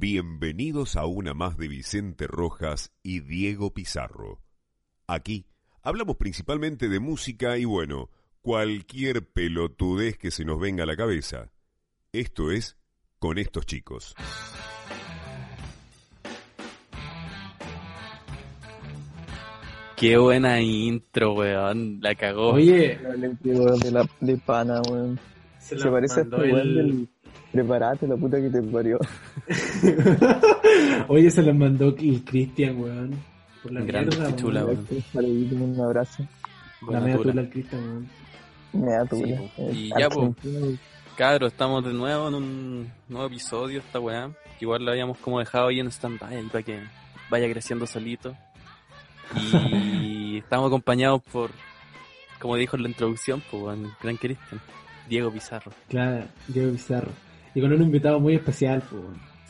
Bienvenidos a una más de Vicente Rojas y Diego Pizarro. Aquí hablamos principalmente de música y bueno, cualquier pelotudez que se nos venga a la cabeza. Esto es con estos chicos. Qué buena intro, weón. La cagó. Oye, de, la, de pana, weón. Se, parece a este weón el... del Preparate, la puta que te parió. Oye, se lo mandó el Cristian, weón. Por la Grande, mierda, chula, weón. weón. Un abrazo. La Buena media tula. al Cristian, weón. Sí. Eh, Y ya, argentino. Cabros, estamos de nuevo en un nuevo episodio esta weá. que Igual lo habíamos como dejado ahí en stand-by ahí para que vaya creciendo solito. Y estamos acompañados por, como dijo en la introducción, por el gran Cristian, Diego Pizarro. Claro, Diego Pizarro. Y con un invitado muy especial, pues.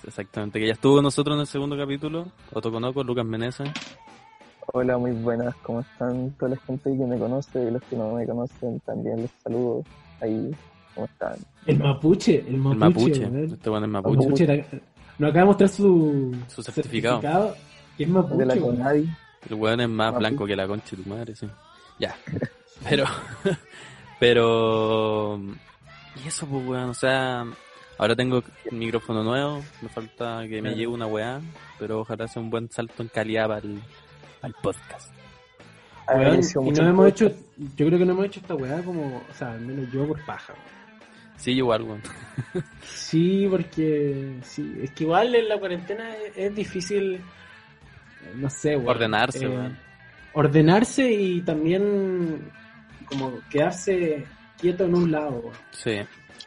Exactamente, que ya estuvo con nosotros en el segundo capítulo. Otro conoco, Lucas Meneza. Hola, muy buenas. ¿Cómo están toda la gente que me conoce y los que no me conocen? También les saludo ahí. ¿Cómo están? El mapuche, el mapuche. El Mapuche. weón. Este bueno es El Mapuche. mapuche era- Nos acaba de mostrar su, Su certificado. que es mapuche, De la. Conadi. El weón es más Mapuche. blanco que la concha de tu madre, sí. Ya. Pero, pero, y eso pues weón, o sea, ahora tengo un micrófono nuevo, me falta que me llegue una weá, pero ojalá sea un buen salto en calidad para el, al podcast. Y no hemos hecho, yo creo que no hemos hecho esta weá como, o sea, al menos yo por paja, weón. Sí, igual, weón. Sí, porque sí, es que igual en la cuarentena es, es difícil, no sé, weón. Ordenarse, Eh, weón. Ordenarse y también como quedarse quieto en un lado, weón. Sí,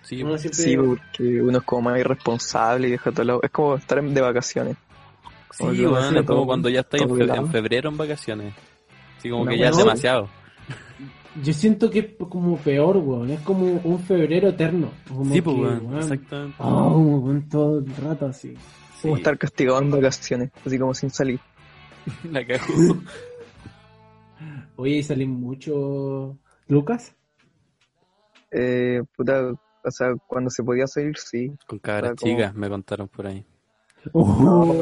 sí, Uno siempre- Sí, porque uno es como más irresponsable y deja todo lado. Es como estar de vacaciones. sí, como deja es como todo- cuando ya estáis en, fe- en febrero en vacaciones. Así como que ya es demasiado. Yo siento que es como peor, weón. Es como un febrero eterno. Como Sí, pues, que, weón, weón, exactamente. Oh, weón, todo el rato así. Como Sí, estar castigado en vacaciones, así como sin salir. la cagó. Oye, y salen mucho. ¿Lucas? Eh, puta, o sea, cuando se podía salir, sí. Con cabras como- chicas, me contaron por ahí. No,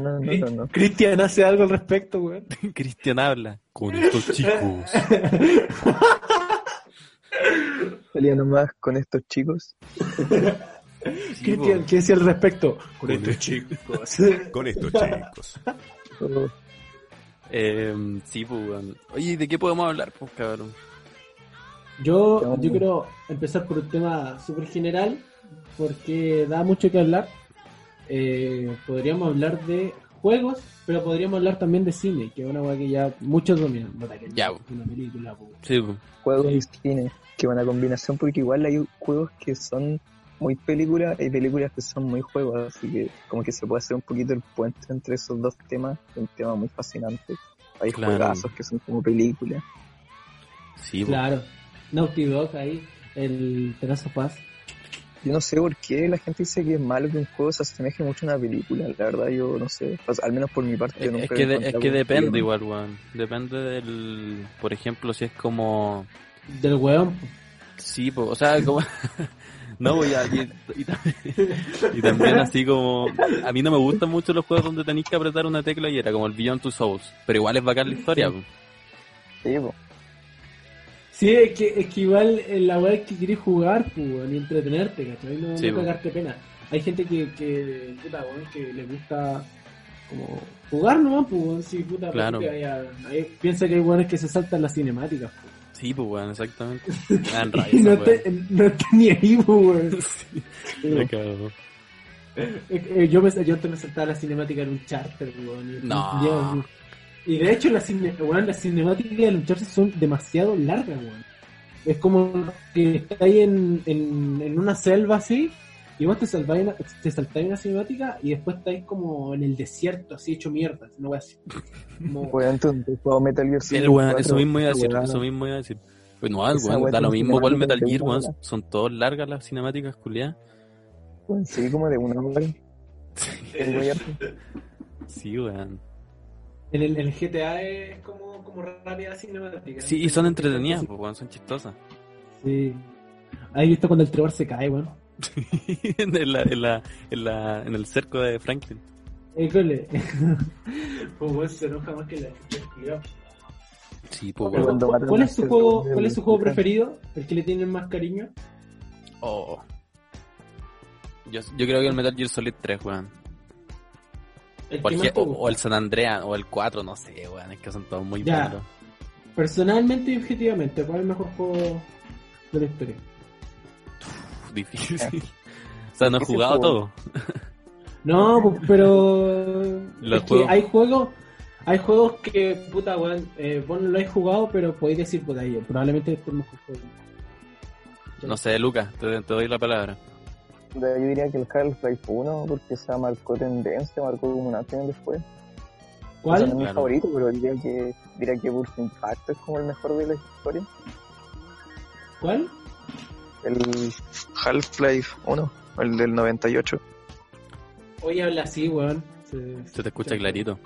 no, no, no. no. Cristian hace algo al respecto, weón. Cristian habla con estos chicos. Salía nomás con estos chicos. Cristian, ¿qué decía al respecto? Con Con estos chicos. Con estos chicos. Oh, Eh, sí, pues, weón. Oye, ¿y ¿de qué podemos hablar, pues, cabrón? Yo, yo quiero empezar por un tema súper general, porque da mucho que hablar. Eh, podríamos hablar de juegos, pero podríamos hablar también de cine, que es una weá que ya muchos dominan. Que Ya, una película. Sí, juegos y cine. Qué buena combinación, porque igual hay juegos que son muy películas y películas que son muy juegos, así que como que se puede hacer un poquito el puente entre esos dos temas, un tema muy fascinante. Hay Claro. juegazos que son como películas. Sí. Claro. Naughty Dog ahí, el Tenazo Paz. Yo no sé por qué la gente dice que es malo que un juego se asemeje mucho a una película, la verdad yo no sé, O sea, al menos por mi parte yo Es, nunca es que, de- es que depende igual, weón. Depende del... Por ejemplo, si es como... Del weón. po. Sí, pues, o sea, como... No, pues, ya, y, y también, y también así como... A mí no me gustan mucho los juegos donde tenéis que apretar una tecla y era como el Beyond Two Souls. Pero igual es bacán la historia, pues. Sí, po. Sí, es que, es que igual en la weá es que querés jugar, pues, y entretenerte, ¿cachai? No, Sí, no cagarte pena. Hay gente que, que, puta, weón, que le gusta como jugar nomás, pues, sí, puta, Claro. hay- piensa que hay weones que se saltan las cinemáticas, pues. Sí, pues, weón, exactamente. Rabia Y no te, no te ni ahí, pues, weón. Sí, me cago. Eh, eh, yo, me, yo antes me saltaba la cinemática en un charter, weón. No. Y, de hecho, las, cine, weón, las cinemáticas de un charter son demasiado largas, weón. Es como que estáis en, en, en una selva así, y vos te saltáis una, te saltáis una cinemática, y después estáis como en el desierto, así hecho mierda. No voy a decir. Como, Weón, entonces juego Metal Gear Sí, Solid weón, 4, eso mismo iba a decir, eso mismo iba a decir. Pues no, weón, da lo mismo el cinemáticas Metal Gear, weón. Son todas largas las cinemáticas, culiadas. Sí, como de una hora. Sí, weón. En el, el GTA es como, como rápida cinemática. Sí, y son entretenidas, pues, weón, son chistosas. Sí. ¿Has visto cuando el Trevor se cae, weón? en, la, en, la, en, la, en el cerco de Franklin. École. pues weón se enoja más que la gente. Sí, pues. Cuando ¿cuál, es su juego, cuál es su juego preferido? ¿El que le tienen más cariño? Oh. Yo, yo creo que el Metal Gear Solid 3, weón. El O que el, más G- te o, o el San Andreas, o el 4, no sé, weón. Es que son todos muy Ya. malos. Personalmente y objetivamente, ¿cuál es el mejor juego de la historia? Uf, difícil. o sea, no he jugado juego- todo. No, pues, pero Los es que juegos- hay juegos, hay juegos que puta weón, eh, vos no lo has jugado, pero podéis decir puta ahí, probablemente este es el mejor juego. No sé, Lucas, te, te doy la palabra. Yo diría que el Half-Life 1, porque se marcó tendencia, marcó como un antes y después. O sea, ¿Cuál? no es mi Claro. favorito, pero diría que, diría que por su impacto es como el mejor de la historia. ¿Cuál? El Half-Life 1, el del 98. Hoy habla así, weón. Se, Se te escucha clarito.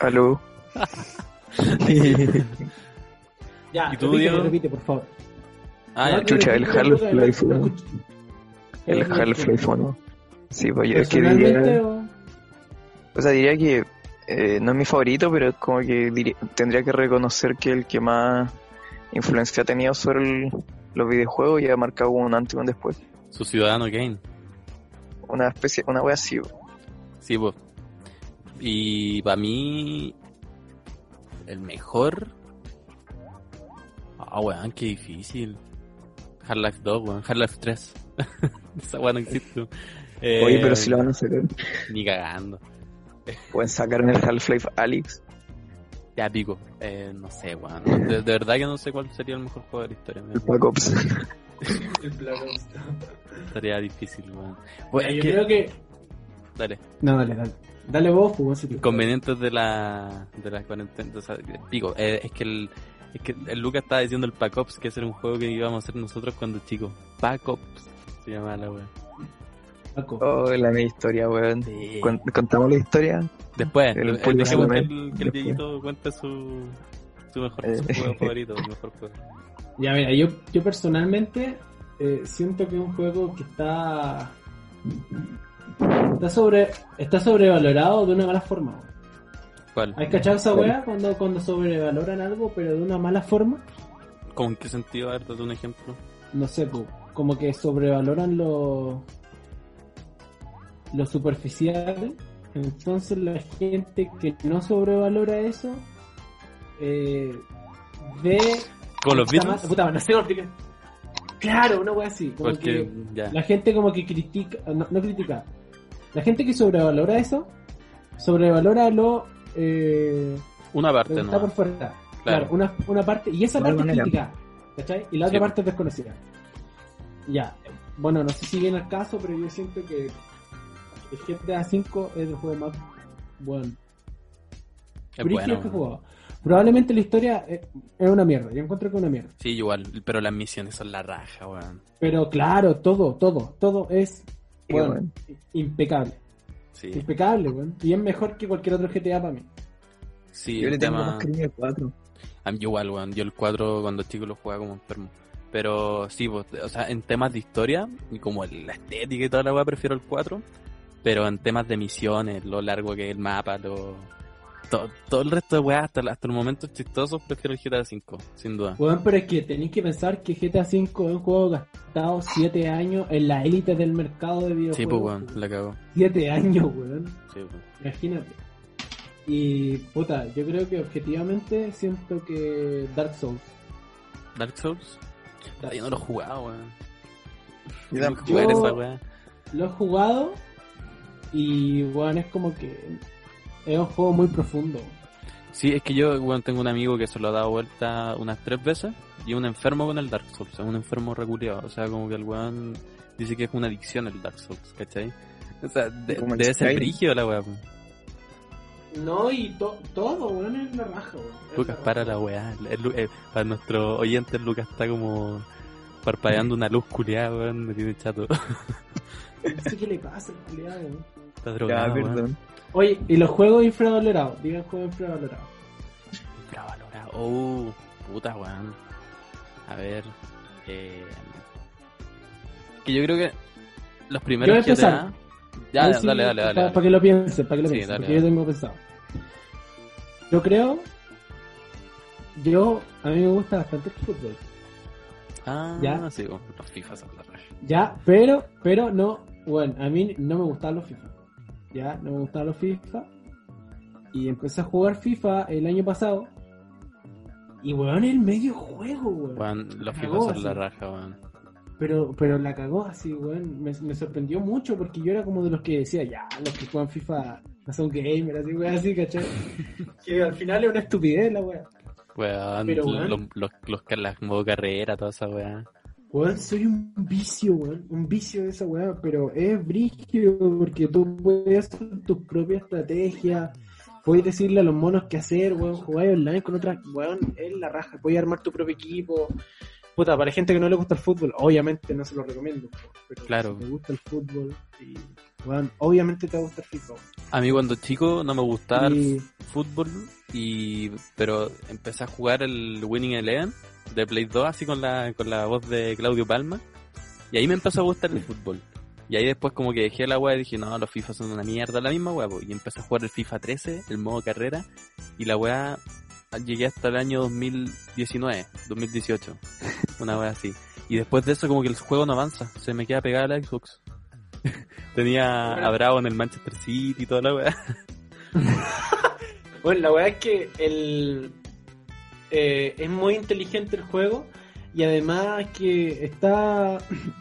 Aló. Ya, ¿Y tú, repite, Diego? repite, por favor. Ah, No, Chucha, el Half-Life no 1. escucho. El Half-Life 1. Sí, pues yo es que diría... o- O sea, diría que eh, no es mi favorito, pero es como que diría- tendría que reconocer que el que más influencia ha tenido sobre el- los videojuegos y ha marcado un antes y un después. Su ciudadano Kane. Una especie, una wea así. Sí, pues. Y para mí, el mejor. Ah, weón, qué difícil. Half-Life 2, weón. Half-Life 3. Esa weón no existe. Eh, Oye, pero si lo van a sacar, Ni cagando. pueden sacar en el Half-Life Alyx. Ya pico. Eh, no sé, weón. De, de verdad que no sé cuál sería el mejor juego de la historia. El Black Ops. El Black Ops. Estaría difícil, weón. Bueno, yo es que- creo que. Dale. No, dale, dale. Dale vos, pues, si tú- Inconvenientes de la, de la cuarentena. O sea, digo, eh, es que el, es que el Lucas estaba diciendo el Pac Ops, que ese era un juego que íbamos a hacer nosotros cuando chicos. Pac Ops se llama la wea. Paco. Oh, la media historia, weón. Sí. Contamos la historia. Después, El el, dejemos que el, que el Después. Dieguito cuente su, su mejor su Eh. juego favorito, su mejor juego. Ya, mira, yo, yo personalmente eh, siento que es un juego que está. Está sobre está sobrevalorado de una mala forma. weón. ¿Cuál? ¿Hay cachado esa wea cuando, cuando sobrevaloran algo, pero de una mala forma? ¿Cómo en qué sentido? A ver, date un ejemplo. No sé, como que sobrevaloran lo, lo superficial. Entonces la gente que no sobrevalora eso eh, ve ¿Con los Beatles? Puta, no sé. Claro, una wea así. Como Porque, que la gente como que critica, no, no critica. La gente que sobrevalora eso, sobrevalora lo, eh, Una parte, ¿no? está por fuera. Claro, una, una parte, y esa parte es criticada, ¿cachai? Y la Sí, otra parte es desconocida. Ya, bueno, no sé si viene al caso, pero yo siento que el GTA V es el juego más bueno. Es brígido bueno. que he jugado. Probablemente la historia es, es una mierda, yo encuentro que es una mierda. Sí, igual, pero las misiones son la raja, weón. Pero claro, todo, todo, todo es Sí, bueno, weón. impecable. Sí, Impecable, weón. Y es mejor que cualquier otro GTA para mí. sí, Yo el le tengo tema... más cariño al 4. A mí igual, weón. Yo el 4 cuando chico lo jugaba como enfermo. Pero sí, pues, o sea, en temas de historia y como la estética y toda la weá, prefiero el 4. Pero en temas de misiones, lo largo que es el mapa, lo... to- todo el resto de weá, hasta, hasta los momentos chistosos, prefiero el GTA 5, sin duda. Weón, pero es que tenéis que pensar que GTA V es un juego gastado 7 años en la élite del mercado de videojuegos. Sí, pues, weón, la cago. 7 años, weón. Sí, pues. Imagínate. Y, puta, yo creo que objetivamente siento que Dark Souls. Dark Souls. Ah, yo no lo he jugado, weón. Yo tampoco. Lo he jugado y, weón, es como que es un juego muy profundo. Sí, es que yo, weón, tengo un amigo que se lo ha dado vuelta unas tres veces y es un enfermo con el Dark Souls, es un enfermo reculeado. O sea, como que el weón dice que es una adicción el Dark Souls, ¿cachai? O sea, de- debe ser brígido la weá. pues. No, y to- todo, weón, es la raja, weón. Lucas, la para la weá. Eh, para nuestro oyente, Lucas está como parpadeando una luz culiada, weón, me tiene chato. No sé qué le pasa al culiao, weón. está Ya, drogado, weón. Oye, y los juegos infravalorados, digan juegos infravalorados. Infravalorado. Oh, puta, weón. A ver. Eh, que yo creo que los primeros empezar. GTA... Ya, ya, sí, dale, dale, dale. Para que lo piense, para que lo Sí, piense, dale, porque dale. yo tengo pensado. Yo creo. Yo, a mí me gusta bastante el fútbol. Ah, Ya. sí, bueno, los FIFA son la. Ya, pero, pero no, bueno, a mí no me gustaban los FIFA. Ya, no me gustaban los FIFA. Y empecé a jugar FIFA el año pasado. Y weón, el medio juego, weón. Weón, los FIFA son la raja, weón. Pero, pero la cagó así, weón. Me, me sorprendió mucho porque yo era como de los que decía, ya, los que juegan FIFA no son gamers, así, weón, así, ¿cachai? que al final es una estupidez la weón. Weón, Pero, los, weón. los, los, los- las modo carrera, toda esa weá. Weón, soy un vicio, weón. Un vicio de esa weá, pero es brígido porque tú puedes hacer tu propia estrategia. Puedes decirle a los monos qué hacer, weón. Jugar online con otras, weón, es la raja. Puedes armar tu propio equipo. Puta, para gente que no le gusta el fútbol, obviamente no se lo recomiendo. Pero Claro. si te gusta el fútbol, y, weón, obviamente te va a gustar FIFA. weón. A mí cuando chico no me gustaba el fútbol, y pero empecé a jugar el Winning Eleven de Play 2 así con la, con la voz de Claudio Palma. Y ahí me empezó a gustar el fútbol. Y ahí después como que dejé la weá y dije, no, los FIFA son una mierda, la misma weá, y empecé a jugar el FIFA 13, el modo carrera, y la weá llegué hasta el año 2019, 2018, una weá así. Y después de eso como que el juego no avanza, se me queda pegada la Xbox. Tenía a Bravo en el Manchester City y toda la weá. Bueno, la verdad es que el eh, es muy inteligente el juego y además que está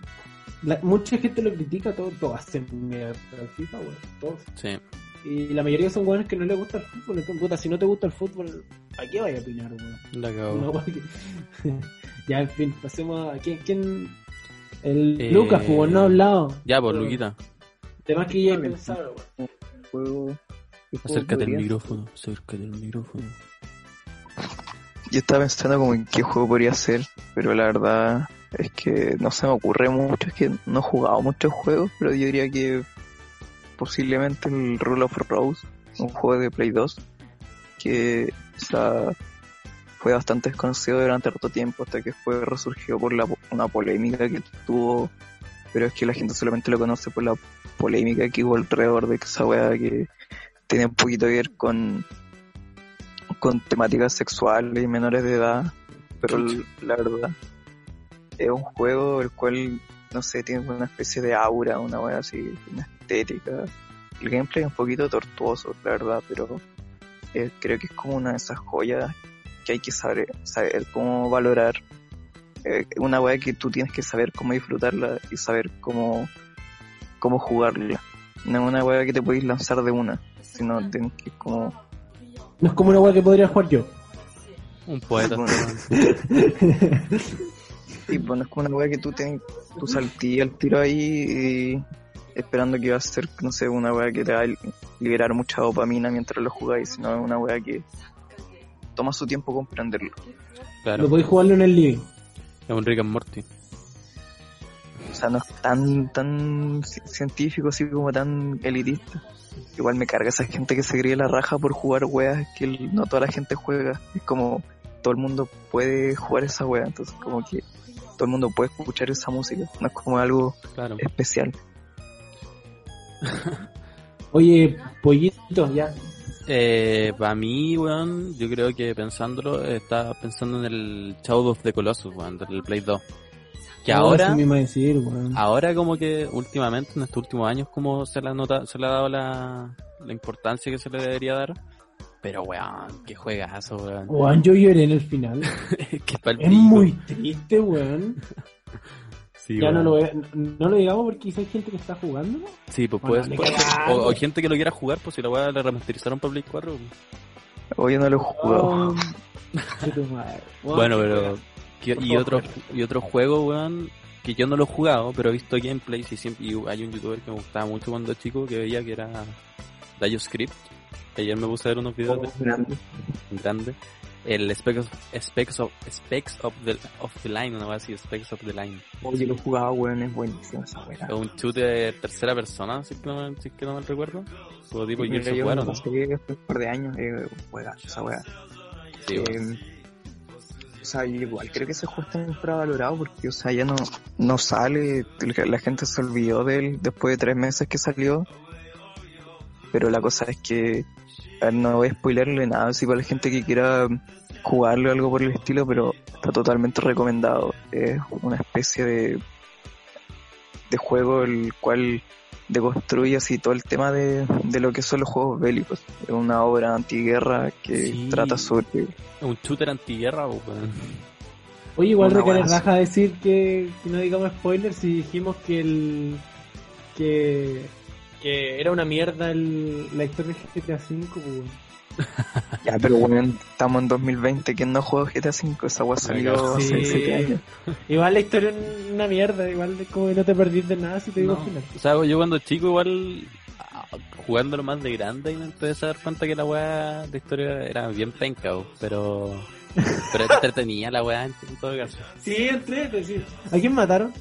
la- mucha gente lo critica, todos todo hacen mierda FIFA, bueno, todos. Sí. Y la mayoría son buenos que no les gusta el fútbol, entonces puta, si no te gusta el fútbol, ¿a qué vaya a opinar, weón? La que- ya, en fin, pasemos a quién, quién el Eh, Lucas, pues no ha hablado. Ya, pues, Luquita. Temas que ya he pensado, weón. Juego, ¿qué juego Acércate al micrófono, acércate al micrófono. Yo estaba pensando como en qué juego podría ser, pero la verdad es que no se me ocurre mucho, es que no he jugado muchos juegos, pero yo diría que posiblemente el Rule of Rose, un juego de Play 2, que fue bastante desconocido durante harto tiempo hasta que fue resurgió por la, una polémica que tuvo, pero es que la gente solamente lo conoce por la polémica que hubo alrededor de esa wea que tiene un poquito que ver con con temáticas sexuales y menores de edad, pero la verdad es un juego el cual, no sé, tiene una especie de aura, una wea así, una estética. El gameplay es un poquito tortuoso, la verdad, pero eh, creo que es como una de esas joyas que hay que saber, saber cómo valorar. Eh, una wea que tú tienes que saber cómo disfrutarla y saber cómo, cómo jugarla. No es una wea que te podéis lanzar de una, sino tienes que como No es como una weá que podría jugar yo. Un poeta. Sí, pues no es como una weá que tú, te, tú saltí al tiro ahí y esperando que iba a ser, no sé, una weá que te va a liberar mucha dopamina mientras lo jugáis, sino es una weá que toma su tiempo comprenderlo. Claro, Lo podéis jugarlo en el living. es un Rick and Morty. O sea, no es tan, tan ci- científico, así como tan elitista. Igual me carga esa gente que se cree la raja por jugar weas que no toda la gente juega. Es como todo el mundo puede jugar esa wea, entonces como que todo el mundo puede escuchar esa música. No es como algo Claro. especial. Oye, pollito, ya. Eh, para mí, weón, yo creo que pensándolo, estaba pensando en el Shadow of the Colossus, weón, del Play 2. Que No, ahora, decir, ahora como que últimamente, en estos últimos años, como se le ha nota, se le ha dado la, la importancia que se le debería dar. Pero weón, qué juegazo, weón. Weón, yo lloré en el final. Es muy triste, weón. Sí, ya no lo, no lo digamos porque quizá hay gente que está jugando. Sí, pues Bueno, puede, ni puede ser. cagando. O, o gente que lo quiera jugar, pues si la weá le remasterizaron para Play 4. pues. Hoy yo no lo he jugado. Oh, Bueno, pero. Que- y otro, y otro juego, weón, que yo no lo he jugado, pero he visto gameplays y, siempre, y hay un youtuber que me gustaba mucho cuando era chico que veía que era DioScript. Ayer me puse a ver unos videos de Grande. grande. El Specs of, Specs of, Specs of the, of the Line, una vez así, Specs of the Line. Oye, lo he jugado, weón, es buenísimo esa. Es un shooter tercera persona, si es que no, me- si es que no me recuerdo. Como tipo yo War, me ¿o no? pasé hace un par de años, eh, juega esa weá. Sí. Eh, O sea, igual creo que ese juego está infravalorado porque, o sea, ya no, no sale, la gente se olvidó de él después de tres meses que salió. Pero la cosa es que, no voy a spoilerle nada así para la gente que quiera jugarlo o algo por el estilo, pero está totalmente recomendado. Es una especie de, de juego el cual deconstruye así todo el tema de, de lo que son los juegos bélicos. Es una obra antiguerra que Sí. trata sobre Un shooter antiguerra, weón. Oye, igual buena raja decir que, que no digamos spoilers si dijimos que el. que. que era una mierda el, la historia de GTA V, weón. Ya, pero bueno, estamos en 2020, ¿quién no juega GTA V? Esa weá salió Sí. hace 7 años. Igual la historia es una mierda, igual es como que no te perdís de nada si te digo No. al final. O sea, yo cuando chico igual ah, jugándolo más de grande y me empecé a dar cuenta que la weá de historia era bien penca, pero pero entretenía la weá en, en todo caso. Sí, entrete, sí. ¿A quién mataron?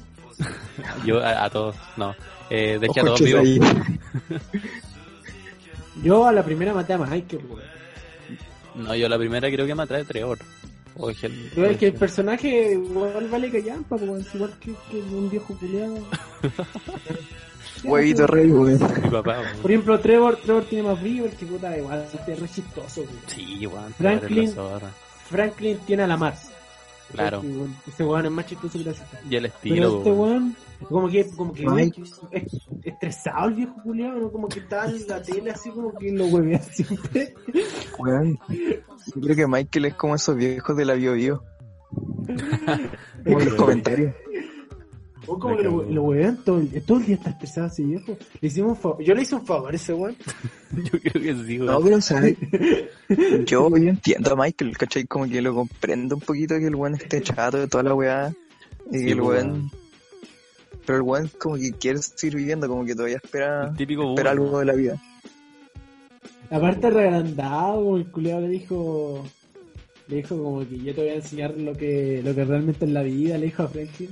Yo a, a todos, no. Eh, dejé a todos vivos. Yo a la primera maté a Michael, weón. No, yo la primera creo que me atrae Trevor. O es que el personaje igual vale callampa, weón. igual que, que un viejo culiado. Huevito rey, weón. mi papá. weón. Por ejemplo, Trevor, Trevor tiene más brillo porque puta igual es re chistoso, weón. Sí, weón. Franklin. Es. Franklin tiene a la Mars. Claro. Weón, Ese weón es más chistoso que la cita. Y el Pero estilo, este weón. Weón, como que, como que estresado el viejo culiado, ¿no? Como que está en la tele así como que lo huevea siempre. Weón. Yo creo que Michael es como esos viejos de la Bio Bio. Como en los comentarios. O como que lo, lo huevean todo el, todo el día está estresado ese viejo. Le hicimos un favor. Yo le hice un favor a ese weón. Yo creo que sí, No, weón. pero o sea, yo, yo entiendo a Michael, ¿cachai? Como que lo comprendo un poquito que el weón esté chato de toda la weá. Y Sí, que el pues, weón. Pero el weón como que quiere seguir viviendo, como que todavía espera, El típico espera algo de la vida. Aparte reagrandado, el culiado le dijo. Le dijo como que yo te voy a enseñar lo que, lo que realmente es la vida, le dijo a Franklin.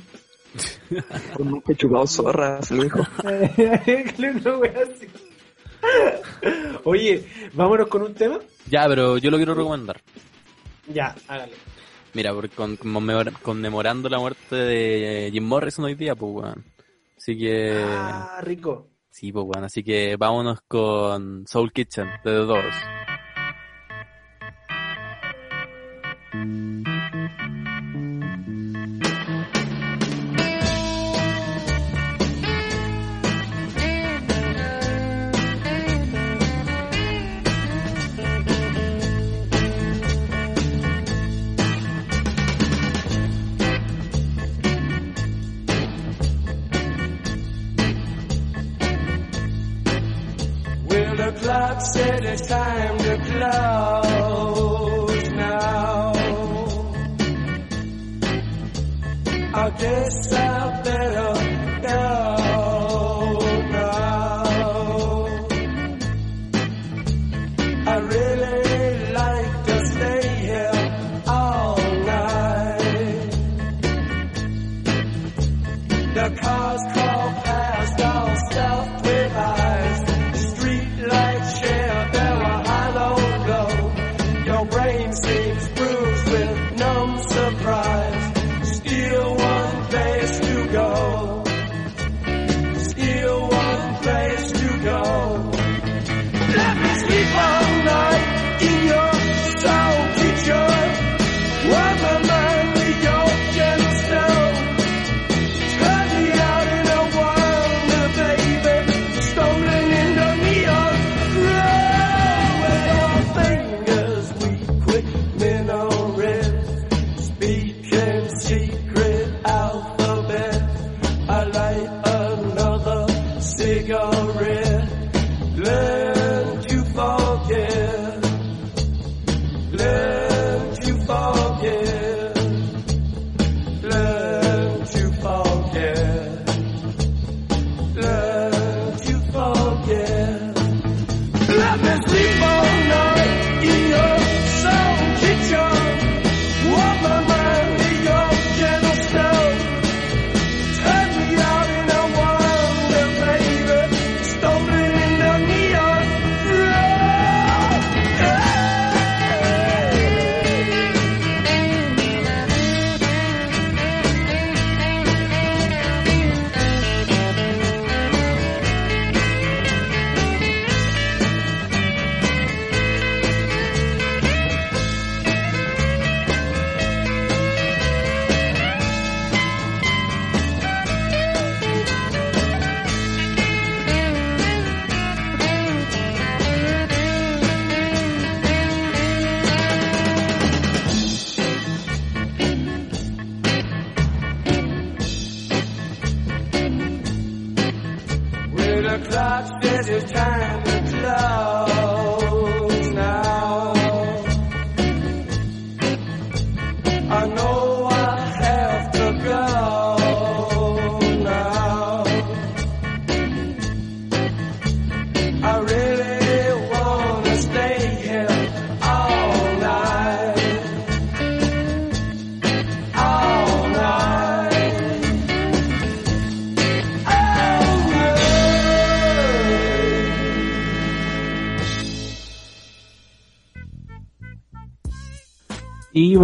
Con nunca he chupado zorra, se lo dijo. Oye, vámonos con un tema. Ya, pero yo lo quiero recomendar. Ya, hágale. Mira, porque con, conmemora- conmemorando la muerte de Jim Morrison hoy día, pues, weón. Así que... Ah, rico. Sí, pues, weón. Así que vámonos con Soul Kitchen, de The Doors.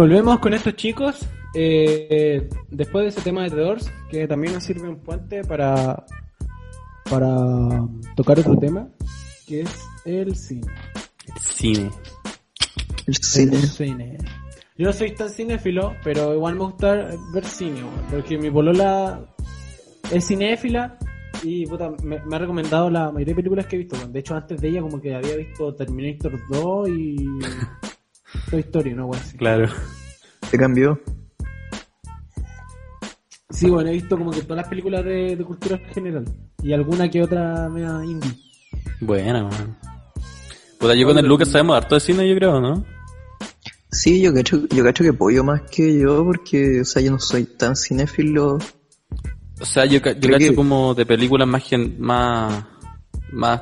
Volvemos con estos chicos. eh, después de ese tema de The Doors, que también nos sirve un puente para, para tocar otro tema, que es el cine. Cine. El cine. El cine. Yo no soy tan cinéfilo, pero igual me gusta ver cine, weón, porque mi polola es cinéfila y puta, me, me ha recomendado la mayoría de películas que he visto. De hecho, antes de ella como que había visto Terminator 2 y Toy Story, ¿no? weón. Claro. Se cambió. Sí, bueno, he visto como que todas las películas de, de cultura general y alguna que otra media indie. Buena, man. Puta, yo con el Lucas sabemos harto de cine, yo creo, ¿no? Sí, yo cacho, yo cacho que pollo más que yo porque, o sea, yo no soy tan cinéfilo. O sea, yo, yo cacho que- como de películas más gen- más más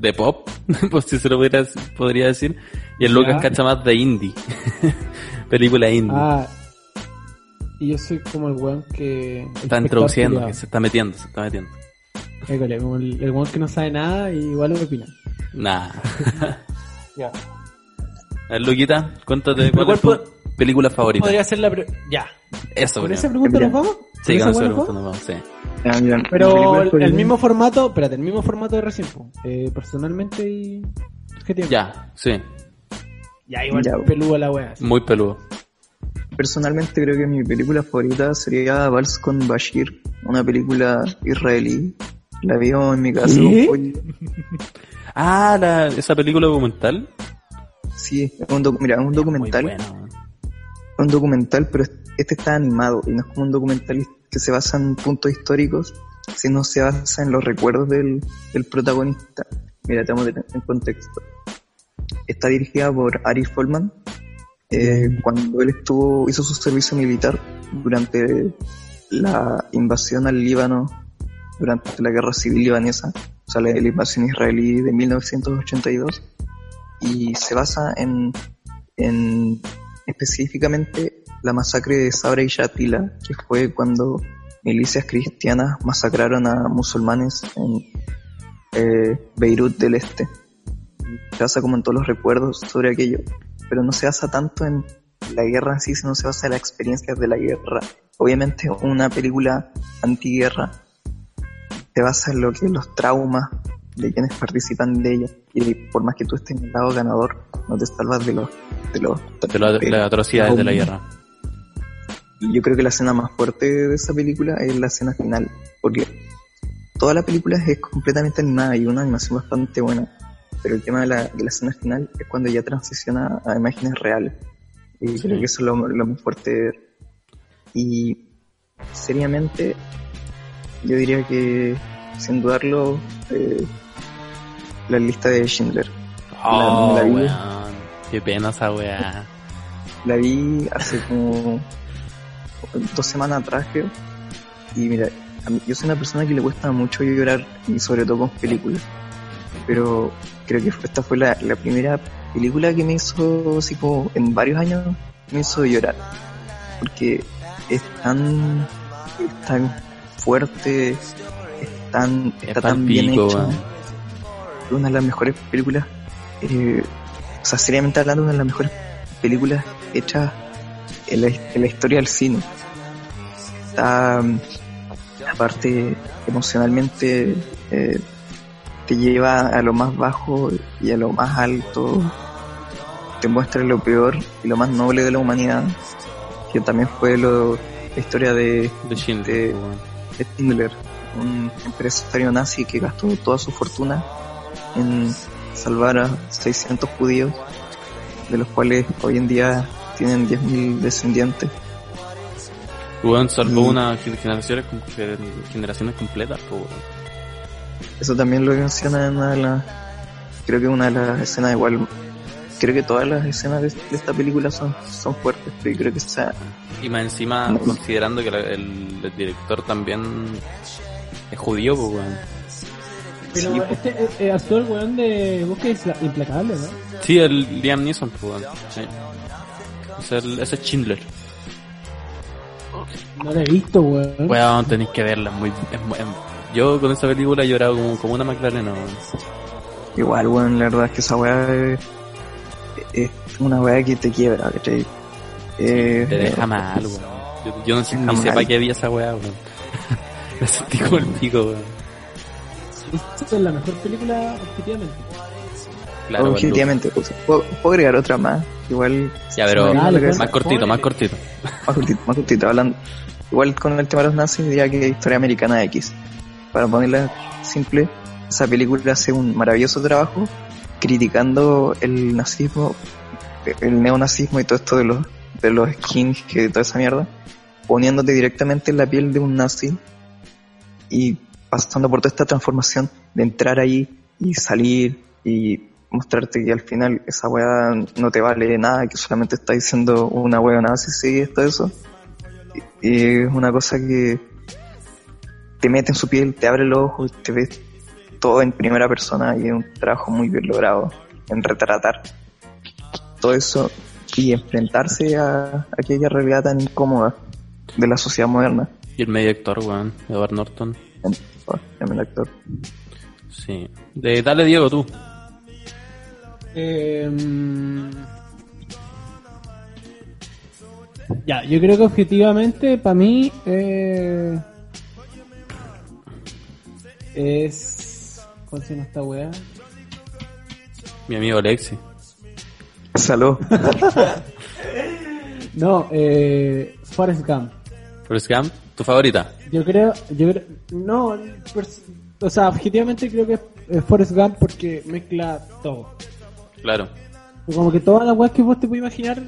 de pop, pues si se lo pudiera- podría decir. Y el Lucas cacha más de indie. Película indie. Ah, y yo soy como el weón que... está introduciendo, que se está metiendo, se está metiendo. culiao. École, como el, el weón que no sabe nada y igual lo opina. Nah. Ya. A ver, Luquita, cuéntate cuál es tu película favorita. Podría ser la... pre- Ya. Eso, ¿Con creo. esa pregunta nos vamos? Sí, con vamos, sí. Ah, mira, Pero el, el mismo formato, espérate, el mismo formato de recién, eh, personalmente y... ¿Qué tiempo? Ya, sí. Ya, igual Ya. peluda la wea. Muy peludo. Personalmente creo que mi película favorita sería Vals con Bashir, una película israelí. La vimos en mi casa. Ah, la, esa película documental. Sí, es un, docu- mira, es un documental. Es un documental, pero este está animado y no es como un documental que se basa en puntos históricos, sino se basa en los recuerdos del, del protagonista. Mira, te vamos en contexto. Está dirigida por Ari Folman. eh, cuando él estuvo, hizo su servicio militar durante la invasión al Líbano, durante la guerra civil libanesa, o sea, la, la invasión israelí de 1982, y se basa en, en específicamente la masacre de Sabra y Shatila, que fue cuando milicias cristianas masacraron a musulmanes en eh, Beirut del Este. Se basa como en todos los recuerdos sobre aquello, pero no se basa tanto en la guerra en sí, sino se basa en las experiencias de la guerra. Obviamente una película antiguerra se basa en lo que los traumas de quienes participan de ella y por más que tú estés en el lado ganador no te salvas de los de los De la- las atrocidades de la guerra. Y yo creo que la escena más fuerte de esa película es la escena final, porque toda la película es completamente animada y una animación bastante buena, pero el tema de la, de la escena final es cuando ya transiciona a imágenes reales. Y Sí. creo que eso es lo, lo más fuerte de ver. Y seriamente, yo diría que, sin dudarlo, eh, la lista de Schindler. Oh, la vi. weón. Qué pena esa weá. La vi hace como dos semanas atrás, creo. Y mira, mí- yo soy una persona que le cuesta mucho llorar, y sobre todo con películas. Pero creo que esta fue la, la primera película que me hizo, así como en varios años, me hizo llorar. Porque es tan, es tan fuerte, es tan, Es está tan bien weón. Es una de las mejores películas, eh, o sea, seriamente hablando, una de las mejores películas hechas en la, en la historia del cine. Está, mm, aparte, emocionalmente, eh, te lleva a lo más bajo y a lo más alto, te muestra lo peor y lo más noble de la humanidad, que también fue lo, la historia de, De Schindler, de- weón. de Schindler, un empresario nazi que gastó toda su fortuna en salvar a 600 judíos, de los cuales hoy en día tienen 10.000 descendientes. Weón salvó Y- una gen- generaciones, com- gen- generaciones completas, po. Eso también lo menciona en una de las. Creo que una de las escenas igual. Creo que todas las escenas de, de esta película son, son fuertes, pero yo creo que esa. Y más encima, No. considerando que la- el, el director también es judío, pues, weón. Pero Sí, este eh, eh, el weón de Búsqueda Implacable, ¿no? Sí, el Liam Neeson, pues, weón. Sí. Es el- ese es Schindler. No lo he visto, weón. Weón, tenéis que verla. Muy, es muy- em- yo con esta película he llorado como, como una McLaren, weón. Igual, weón, la verdad es que esa weá es, es una weá que te quiebra, ¿cachai? Eh, Te deja mal, weón. Yo, yo no sé, ni para qué vi esa weá, weón. Me sentí como el pico, weón. Esta es la mejor película, objetivamente. Claro, objetivamente, pues, ¿puedo, puedo agregar otra más. Igual. Ya, pero Dale, pues. más cortito, más cortito. más cortito, más cortito, hablando. Igual con el tema de los nazis diría que historia americana X. Para ponerla simple, esa película hace un maravilloso trabajo criticando el nazismo, el neonazismo y todo esto de los, de los skins y toda esa mierda, poniéndote directamente en la piel de un nazi y pasando por toda esta transformación de entrar ahí y salir y mostrarte que al final esa weá no te vale nada, que solamente está diciendo una weá nazi, sí, esto, eso. Y, y es una cosa que te mete en su piel, te abre los ojos, te ves todo en primera persona y es un trabajo muy bien logrado en retratar todo eso y enfrentarse a aquella realidad tan incómoda de la sociedad moderna. Y el medio actor, weón. Edward Norton. En- en el actor. Sí. De, dale, Diego, tú. Eh, mm, ya, yo creo que objetivamente, para mí, eh, es. ¿Cómo se llama esta weá? Mi amigo Alexi. Salud. No, eh, Forrest Gump. Forrest Gump, tu favorita. Yo creo, yo creo, no, pers- o sea, objetivamente creo que es es Forrest Gump porque mezcla todo. Claro. Como que todas las weas que vos te puedes imaginar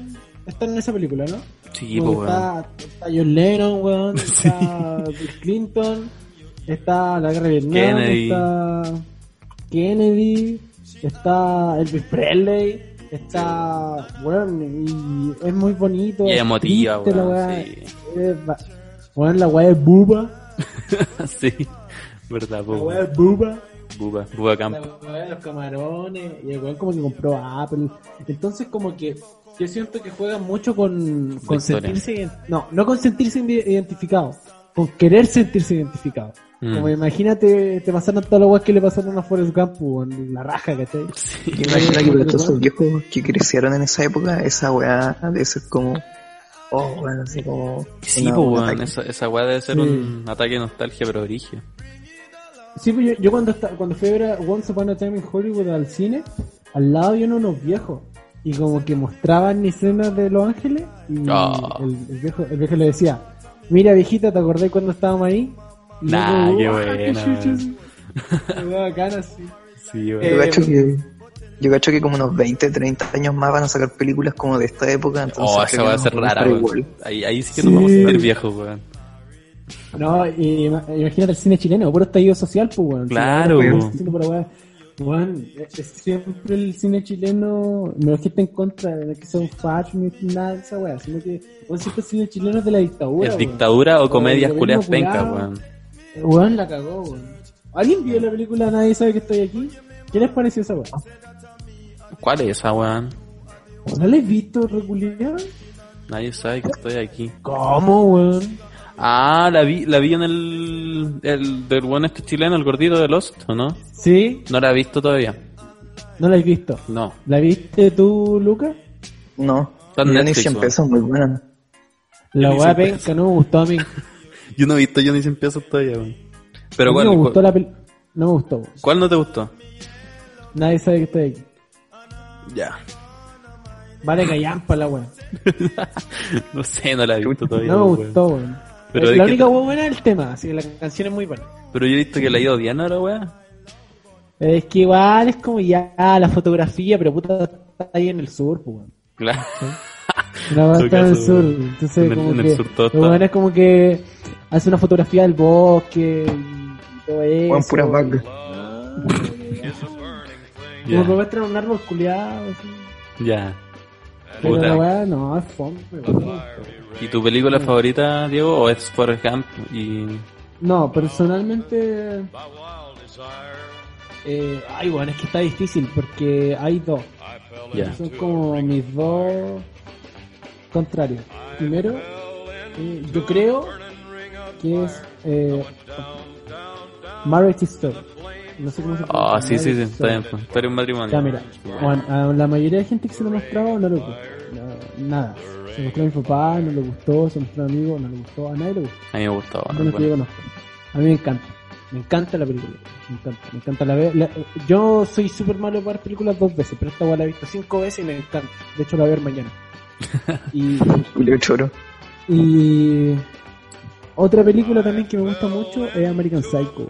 están en esa película, ¿no? Sí, pues, está, está John Lennon, weón, está Bill Clinton, está la guerra de Vietnam, Kennedy. está Kennedy, está Elvis Presley, está, weón, y es muy bonito. Y emotiva, la weón, wea, sí. es la weá es buba, sí. Verdad, la pues. weá es buba. Buba, Buba Camp. La los camarones, y el weón como que compró Apple. Entonces como que yo siento que juegan mucho con, con sentirse, no, no con sentirse ide- identificado, con querer sentirse identificado. Mm. Como imagínate, te pasaron todas las weas que le pasaron a Forrest Gump, weón, la raja, ¿cachai? Sí. Imagina que para todos esos viejos que crecieron en esa época, esa weá debe ser como. Oh, bueno, así como. Sí, una- pues, un weón. ataque. Esa, esa weá debe ser Sí. un ataque de nostalgia, pero origen. Sí, pues yo, yo cuando, esta- cuando fui a ver a Once Upon a Time in Hollywood al cine, al lado había unos viejos. Y como que mostraban escenas de Los Ángeles. Y Ah. el, el viejo, el viejo le decía: Mira, viejita, ¿te acordás cuando estábamos ahí? Y yo Nah, como, qué. Me daba ganas, sí. Sí, Yo Eh, cacho que. Yo cacho que como unos 20, 30 años más van a sacar películas como de esta época. Entonces Oh, creo esa que va a ser rara. Ahí, ahí sí que Sí. nos vamos a sentir viejos, weón. No, y ima- imagínate el cine chileno, puro estallido social, pues, weón. Claro. Weón, siempre el cine chileno, no es que esté en contra, es que sea un facho ni nada de esa weá, sino que, siempre el cine chileno es de la dictadura. ¿Es dictadura o comedias culeas pencas, weón? Weón, la cagó, weón. ¿Alguien vio la película Nadie sabe que estoy aquí? ¿Qué les pareció esa weá? ¿Cuál es esa, weón? ¿No la he visto, reculiado? Nadie sabe que estoy aquí. ¿Cómo, weón? Ah, la vi, la vi en el, el del weón este chileno, el gordito de Lost, ¿o no? ¿Sí? No la he visto todavía. ¿No la has visto? No. ¿La viste tú, Lucas? No. Está en Netflix, 100 weón. pesos, muy buena. La weá penca, no me gustó a mí. Yo no he visto yo ni 100 pesos todavía, weón. Pero A mí ¿cuál, no me cuál, gustó la pel- No me gustó, weón. cuál no te gustó? Nadie sabe que estoy aquí. Ya. Vale callampa la weá. No sé, no la he visto todavía. No me weón. gustó, weón. Pero Eh, ¿de la única weá buena es el tema, así que la canción es muy buena. Pero yo he visto que la ha ido Diana ahora, weón. Es que igual es como ya la fotografía, pero puta está ahí en el sur, pues, weón. Claro. La weá En todo está en el sur. Entonces, En el- como en el que. sur todo lo está- bueno es como que hace una fotografía del bosque y todo eso. Weón, puras vacas. Como que muestran un árbol culiado, así. Ya. Pero la weá no, es fome, weón. ¿Y tu película favorita, Diego, o es Forrest Gump? Y... No, personalmente. Eh, ay, bueno, es que está difícil porque hay dos. Ya. Son como mis dos contrarios. Primero, eh, yo creo que es eh, Marriage Story. No sé cómo se pronuncia. Ah, sí, sí, sí, Marriage está bien. Historia de un matrimonio. Ya, mira, Juan, a la mayoría de gente que se lo mostraba no le gustó. No, nada. Se mostró a mi papá, no le gustó, se mostró a un amigo, no le gustó, a nadie le gustó. A mí me gustó. Al bueno. A mí me encanta. Me encanta la película. Me encanta. Me encanta la, la- Yo soy súper malo para ver películas dos veces, pero esta la he visto cinco veces y me encanta. De hecho la voy a ver mañana. y, Julio Choro. y otra película también que me gusta mucho es American Psycho.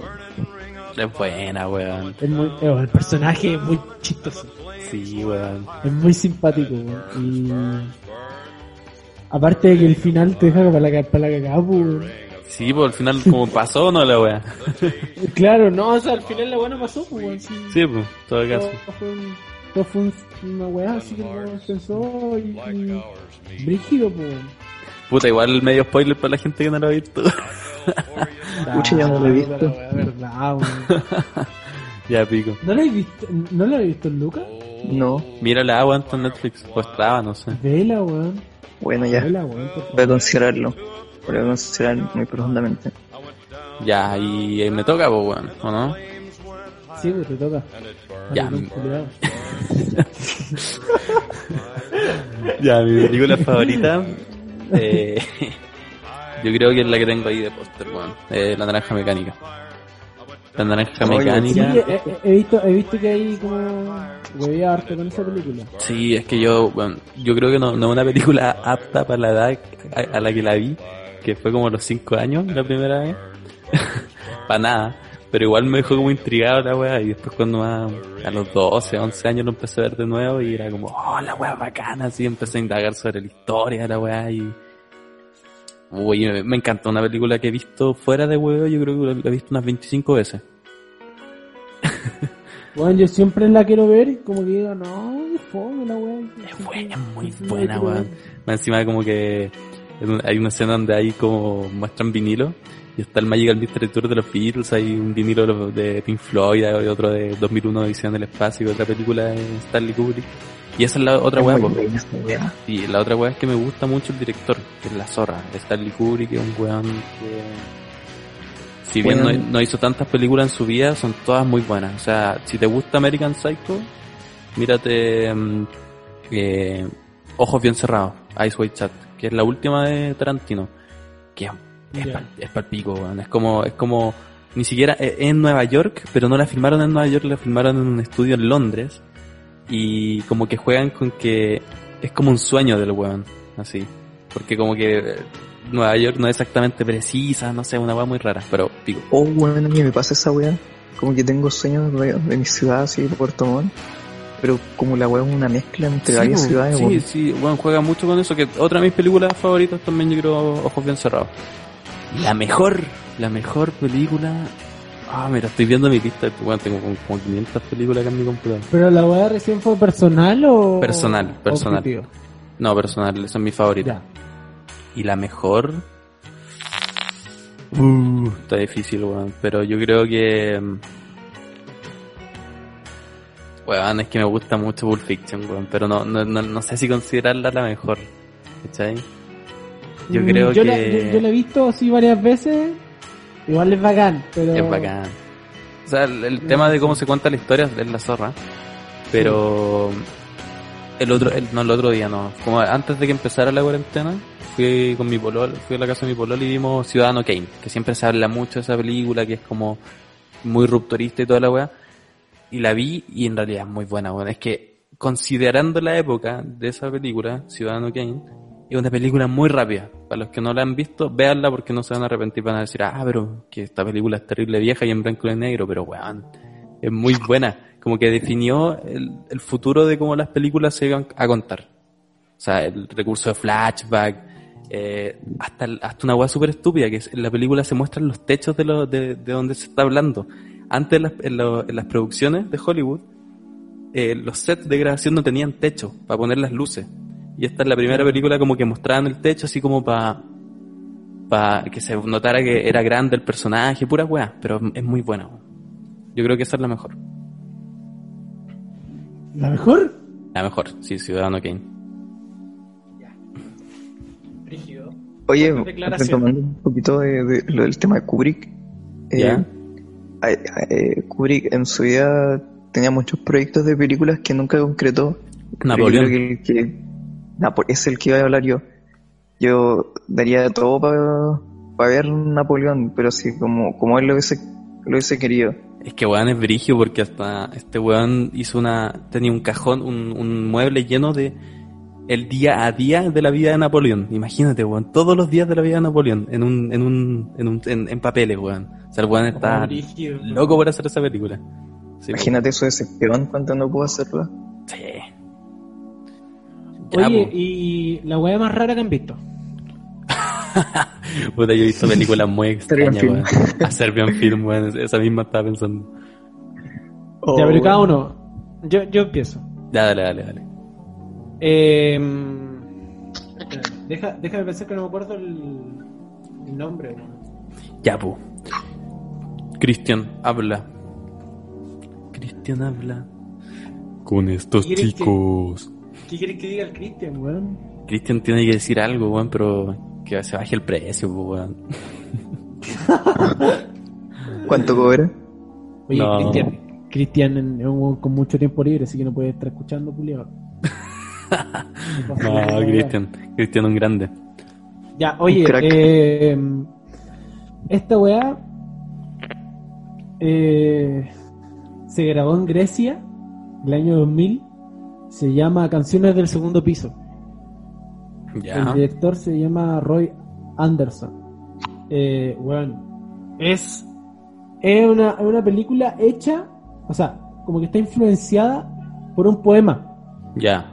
Es buena, weón. Es muy, eh, el personaje es muy chistoso. Sí, weón. Es muy simpático. weón. Y aparte de que el final te deja para la, para la cagada, weón. Sí, pues al final como pasó, ¿no? La wea. Claro, no, o sea, al final la buena pasó, pues, weón, sí. Sí, pues, todo todo, caso. fue, un- todo fue un- una weá así que no pensó y, y brígido, pues. Puta, igual medio spoiler para la gente que no lo ha visto. Pucha, ya no lo he visto. La weá, verdad, weón. ya, pico. ¿No lo he visto, ¿no lo he visto Lucas? No. Mira la agua en Netflix. O estaba, no sé. Vela, weón. Bueno, ya. Vela, weón. Voy a considerarlo. Voy a considerar muy profundamente. Ya, y ahí me toca, pues, weón. ¿O no? Sí, pues te toca. Ya. Culiao. Ya, mi película favorita. eh, yo creo que es la que tengo ahí de póster, weón. Eh, la naranja mecánica. La naranja Sí, mecánica. he- he visto, he visto que hay como con esa película. Sí, es que yo, bueno, yo creo que no, no es una película apta para la edad a, la que la vi, que fue como a los 5 años la primera vez. para nada. Pero igual me dejó como intrigado la weá y después cuando más a los 12, 11 años lo empecé a ver de nuevo y era como, oh, la weá bacana, así empecé a indagar sobre la historia la weá y... Uy, me, me encanta una película que he visto fuera de huevo, yo creo que la he visto unas 25 veces. Bueno, yo siempre la quiero ver y como que digo, no, es fome la weá. Es buena, es muy Sí, buena, weón. encima como que hay una escena donde hay como muestran vinilo y está el Magical Mystery Tour de los Beatles, hay un vinilo de los- de Pink Floyd, hay otro de 2001 Edición del Espacio otra película de Stanley Kubrick. Y esa es la otra weá. Y la otra weá es que me gusta mucho el director, que es La Zorra, Stanley Kubrick, que es un weón que... Si bien no, hizo tantas películas en su vida, son todas muy buenas. O sea, si te gusta American Psycho, mírate mm, eh, Ojos Bien Cerrados, Eyes Wide Shut, que es la última de Tarantino. Que es, pal- es palpico, weón. Es como, es como, ni siquiera es en Nueva York, pero no la filmaron en Nueva York, la filmaron en un estudio en Londres. Y como que juegan con que es como un sueño del weón, así. Porque como que eh, Nueva York no es exactamente precisa, no sé, una weá muy rara, pero pico. Oh, bueno, a mí me pasa esa weá. Como que tengo sueños de, de mi ciudad, así, de Puerto Montt. Pero como la weá es una mezcla entre varias po, ciudades, sí, sí, bueno, juega mucho con eso, que otra de mis películas favoritas también yo creo Ojos Bien Cerrados. La mejor, la mejor película... Ah, mira, estoy viendo mi lista, bueno, tengo como, como 500 películas acá en mi computador. Pero la weá recién fue personal o. Personal, personal. objetivo? No, personal, esa es mi favorita. Ya. Y la mejor... Uh, está difícil, weón, pero yo creo que... mm, Weón, es que me gusta mucho Pulp Fiction, weón, pero no, no, no, no sé si considerarla la mejor. ¿Cachai? Yo Mm, creo yo que La, yo, yo la he visto así varias veces. Igual es bacán, pero. es bacán. O sea, el, el tema de cómo se cuenta la historia es la zorra. Pero el otro, el, no el otro día, no. Como antes de que empezara la cuarentena, fui con mi polol, fui a la casa de mi polol y vimos Ciudadano Kane, que siempre se habla mucho de esa película, que es como muy rupturista y toda la weá. Y la vi y en realidad es muy buena, weón. Es que considerando la época de esa película, Ciudadano Kane, es una película muy rápida. Para los que no la han visto, véanla porque no se van a arrepentir, van a decir, ah, pero que esta película es terrible vieja y en blanco y negro, pero weón, es muy buena. Como que definió el, el futuro de cómo las películas se iban a contar. O sea, el recurso de flashback, eh, hasta, hasta una weá súper estúpida, que en la película se muestran los techos de, lo, de, de donde se está hablando. antes en las, en lo- en las producciones de Hollywood, eh, los sets de grabación no tenían techo para poner las luces. Y esta es la primera película como que mostraban el techo así como para para que se notara que era grande el personaje, pura weá, pero es muy buena. Yo creo que esa es la mejor. ¿La mejor? La mejor, sí, Ciudadano Kane. Oye, retomando un poquito de, de lo del tema de Kubrick. eh, ¿Ya? eh, eh, Kubrick en su vida tenía muchos proyectos de películas que nunca concretó. Napoleón. creo que el que Napo- es el que iba a hablar yo. Yo daría todo para ver Napoleón, pero sí, como, como él lo hubiese, lo hubiese querido. Es que weón es brigio porque hasta este weón hizo una, tenía un cajón, un, un mueble lleno de el día a día de la vida de Napoleón. Imagínate, weón, todos los días de la vida de Napoleón en un, en un, en un, en, en papeles, weón. O sea, el weón está loco por hacer esa película. Sí, Imagínate eso de Cepedón cuando no pudo hacerlo. Sí. Ya, Oye, po. y la weá más rara que han visto. Puta, yo he visto películas muy extrañas, weón. A Serbian Film, weón. Esa misma estaba pensando. ya, pero Oh, cada uno. Yo, yo empiezo. Ya, dale, dale, dale. Eh, deja, déjame pensar que no me acuerdo el, el nombre. weón. Ya, pu. Cristian, habla. Cristian, habla. Con estos ¿Quieres que- chicos. ¿Qué quieres que diga el Cristian, weón? Cristian tiene que decir algo, weón, pero que se baje el precio, weón. ¿Cuánto cobra? Oye, No. Cristian. Cristian es un weón con mucho tiempo libre, así que no puede estar escuchando, culiao. No, Cristian. Cristian un grande. Ya, oye, eh, esta weá eh, se grabó en Grecia el año 2000. Se llama Canciones del Segundo Piso. El Ya. director se llama Roy Anderson. Eh, bueno, es, es una, es una película hecha, o sea, como que está influenciada por un poema. Ya.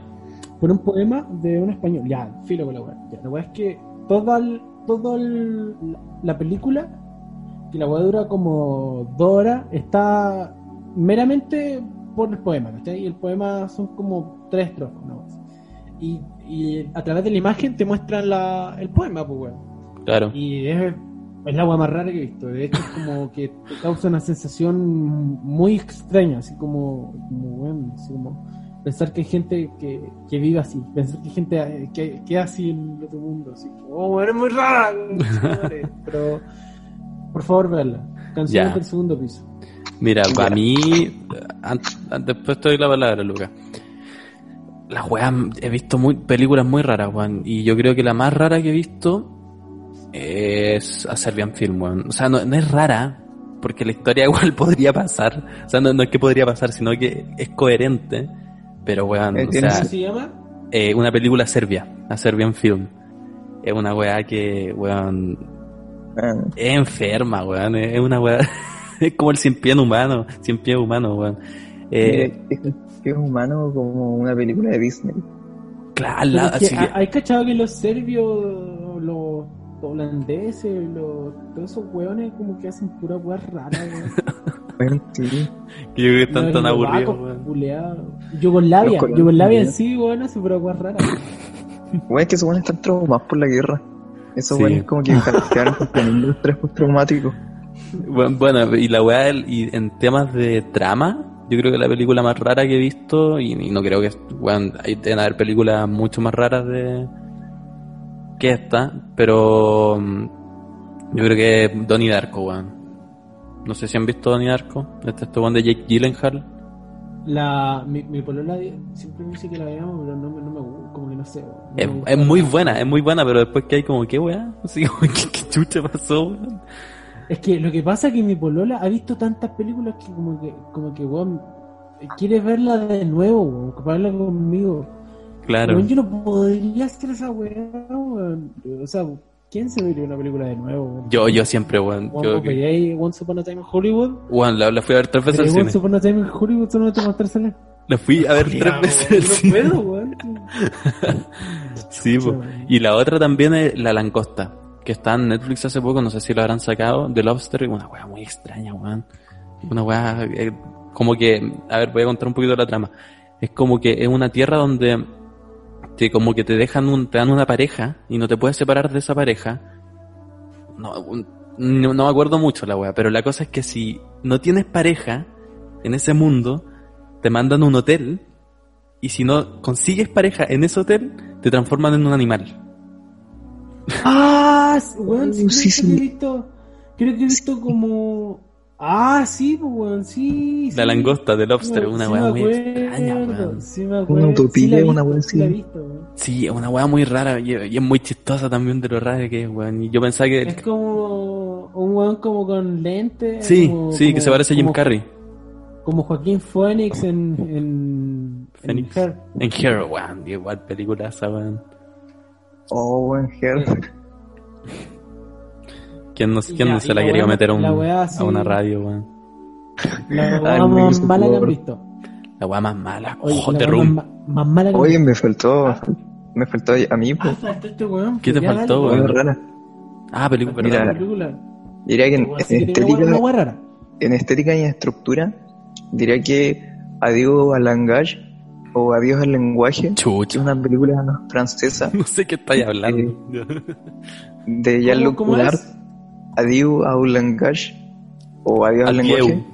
Por un poema de un español. Ya, filo con la weá. La weá es que toda, el- todo el- la película, que la weá dura como dos horas, está meramente por el poema, ¿cachai? Y el poema son como tres estrofas, cosa. Y, y a través de la imagen te muestran la, el poema, pues weón. Claro. Y es, es la agua más rara que he visto. De hecho, es como que te causa una sensación muy extraña, así como, como, bueno, así como pensar que hay gente que, que vive así, pensar que hay gente eh, que, que así en el otro mundo, así, oh, eres muy rara, pero por favor, verla. Canciones Ya. del segundo piso. Mira, para mí, después te doy la palabra, Lucas. Las weas, he visto muy, películas muy raras, weón. Y yo creo que la más rara que he visto es a Serbian Film, weón. O sea, no, no es rara, porque la historia igual podría pasar. O sea, no, no es que podría pasar, sino que es coherente. Pero, weón, Eh, o sea, ¿Cómo se llama? eh, una película serbia, a Serbian Film. Es una weá que, weón, Ah, es enferma, weón. Es una weá. es como el cien pies humano. Cien pies humano, weón. Eh, mira, es, humano como una película de Disney. claro, Pero la- es que así que- ha- ¿Hay cachado que los serbios, los holandeses, los, todos esos hueones como que hacen pura weá rara, weón? Que yo creo que están Los tan aburridos, weón. culeados. Yugoslavia, Los coreanos Yugoslavia en sí, weón, hace pura weá rara. Bueno, es que esos buenos están traumados por la guerra. Esos Sí. buenos como que quedaron con un estrés postraumático. Bueno, Bueno, y la weá, y en temas de trama, yo creo que la película más rara que he visto, y, y no creo que, weón, hay deben haber películas mucho más raras de que esta, pero mm, yo creo que es Donnie Darko, weón. No sé si han visto Donnie Darko, este es este de Jake Gyllenhaal. La, mi, mi polola siempre me dice que la veamos, pero no, me- no me gusta, como que no sé. No Es, es muy buena, es muy buena, pero después que hay como, ¿qué weá? Así como, ¿qué, qué chucha pasó, weón? Es que lo que pasa es que mi polola ha visto tantas películas que como que, como que, weón, quiere verla de nuevo, weón, para verla conmigo. Claro. Weón, yo no podría hacer esa weá, weón. O sea, ¿quién se vería una película de nuevo? weón? Yo, yo siempre, weón. Weón, Yo, ¿vos veríais Once Upon a Time in Hollywood? weón, la, la fui a ver tres veces al ¿Veríais cine. Once Upon a Time in Hollywood solo no te mostrárselas? La fui a ver tres veces al no cine. puedo, weón. Sí, weón. Y la otra también es La Langosta, que está en Netflix hace poco, no sé si lo habrán sacado, The Lobster, una weá muy extraña, weón. Una weá, eh, como que, a ver, voy a contar un poquito la trama. Es como que es una tierra donde te, como que te dejan un, te dan una pareja y no te puedes separar de esa pareja. No, no, no me acuerdo mucho la weá, pero la cosa es que si no tienes pareja en ese mundo, te mandan a un hotel y si no consigues pareja en ese hotel, te transforman en un animal. Ah, sí, creo sí, que sí. he visto. Creo que he visto como. Ah, sí, pues, weón, sí. La sí. langosta del lobster, una sí weá me muy acuerdo, extraña, weón. Sí, me acuerdo. utopía, sí la he una visto, weá sí. Sí, es una weá muy rara y, y es muy chistosa también de lo rara que es, weón. Y yo pensaba que... Es como un weón como con lentes. sí, como- sí, que se parece a Jim Carrey. Como Joaquín Phoenix en. en, Phoenix. en Her. En Hero, weón. Igual peliculaza, weón. Oh, buen Her. ¿Quién no, quién ya, no se la la quería weá- meter a, un- la weá a así- una radio, weón? La weá más mala que han visto. La weá más mala. Oye, weá Room. Más, más mala que han Oye, me faltó, me faltó a mí, Ah, pues. este weón. ¿Qué te faltó, weón? Rara. Ah, película, Mira, perdón. película. Diría que en, una estética, en estética y en estructura, diría que Adiós al langage o Adiós al lenguaje, es una película francesa No sé qué estáis hablando. de Jean-Luc ¿Cómo Godard. Al langage o Adiós al Adieu. lenguaje.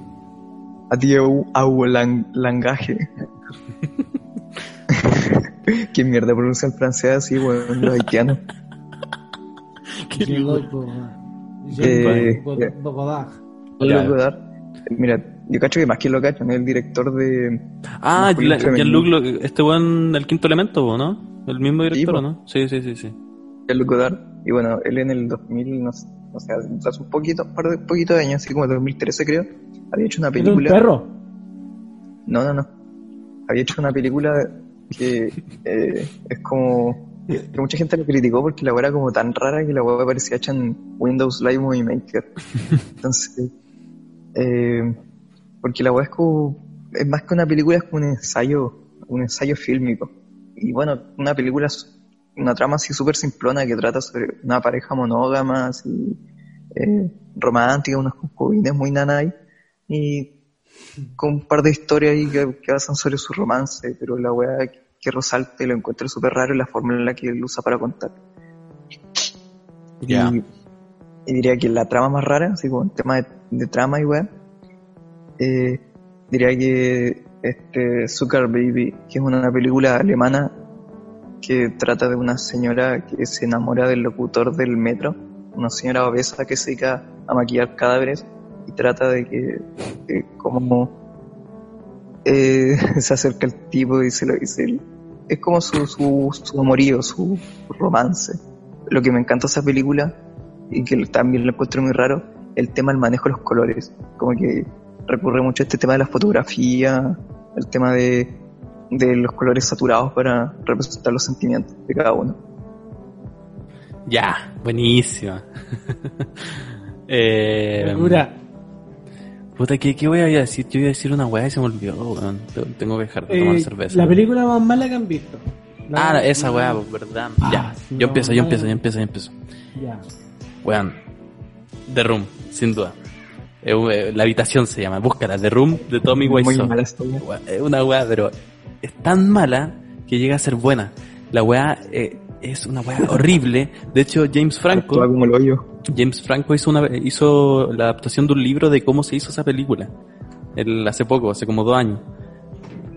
Adiós al lang- langaje. ¿Qué mierda pronuncia el francés así, weón? Los haitianos. Qué. Godard. Eh, Godard. Mira, yo cacho que más que lo cacho, ¿no? El director de. Ah. Jean-Luc, este weón, el quinto elemento, ¿o ¿no? El mismo director. ¿o ¿no? Sí, sí, sí, sí. Jean-Luc Godard. Y bueno, él en el 2000, no sé, o sea, hace un poquito, un par de poquito de años, así como el 2013 creo, había hecho una ¿Era un película. perro? No, no, no. Había hecho una película que eh, es como. que mucha gente lo criticó porque la weá era como tan rara que la weá parecía hecha en Windows Live Movie Maker. Entonces. eh, porque la weá es como. Es más que una película, es como un ensayo. Un ensayo fílmico. Y bueno, una película. Una trama así súper simplona que trata sobre una pareja monógama, así. eh, romántica, unos concubines muy nanay. Y con un par de historias ahí que, que basan sobre su romance, pero la weá que resalte lo encuentro súper raro en la forma en la que él usa para contar. Y, y diría que la trama más rara, así como en tema de, de trama y weá, eh, diría que este Zucker Baby, que es una película alemana que trata de una señora que se enamora del locutor del metro, una señora obesa que se dedica a maquillar cadáveres y trata de que de cómo eh, se acerca el tipo y se lo dice es como su, su, su amorío, su romance. Lo que me encanta esa película y que también lo encuentro muy raro, el tema del manejo de los colores. Como que recurre mucho a este tema de la fotografía, el tema de, de los colores saturados para representar los sentimientos de cada uno. Ya, buenísima. eh, puta, ¿qué, ¿qué voy a decir? Yo iba a decir una weá y se me olvidó, weón. Te- Tengo que dejar de tomar Eh, cerveza. la película más mala que han visto. La- Ah, esa weá, pues, verdad. Ah, ya, yo no, empiezo, yo empiezo, yo empiezo, yo empiezo. Ya. Weón, The Room, sin duda. Eh, we- la habitación se llama, búscala, The Room de Tommy Muy Wiseau. mala esta weá. Weón, Es una weá, pero es tan mala que llega a ser buena. La weá eh, es una weá horrible. De hecho, James Franco, como hoyo. James Franco hizo una hizo la adaptación de un libro de cómo se hizo esa película. Él hace poco, hace como dos años.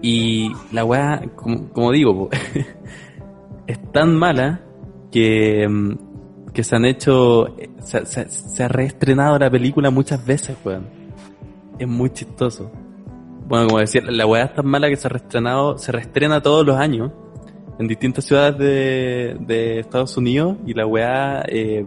Y la weá, como, como digo, es tan mala que, mm, que se han hecho, se, se- se ha reestrenado la película muchas veces, weón. Es muy chistoso. Bueno, como decía, la weá es tan mala que se ha reestrenado, se reestrena todos los años en distintas ciudades de, de Estados Unidos y la weá, eh,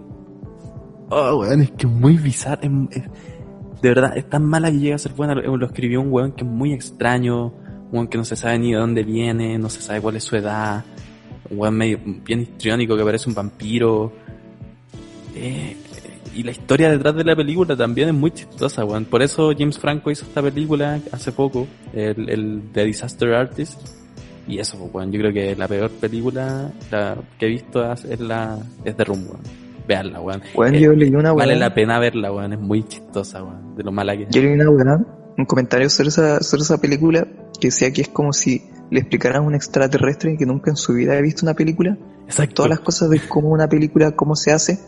oh, weón, es que es muy bizarra, de verdad, es tan mala que llega a ser buena. Lo, lo escribió un weón que es muy extraño, un weón que no se sabe ni de dónde viene, no se sabe cuál es su edad, un weón medio, bien histriónico que parece un vampiro. Eh, y la historia detrás de la película también es muy chistosa, weón. Por eso James Franco hizo esta película hace poco, el, el The Disaster Artist. Y eso, pues, weón, yo creo que la peor película la que he visto es, la es The Room, weón. Veanla, weón. Weón, Eh, yo leí una Vale la pena verla, weón. Es muy chistosa, weón. De lo mala que es. Yo leí una weá, un comentario sobre esa, sobre esa película que decía que es como si le explicaran a un extraterrestre que nunca en su vida había visto una película, Exacto. todas las cosas de cómo una película, cómo se hace,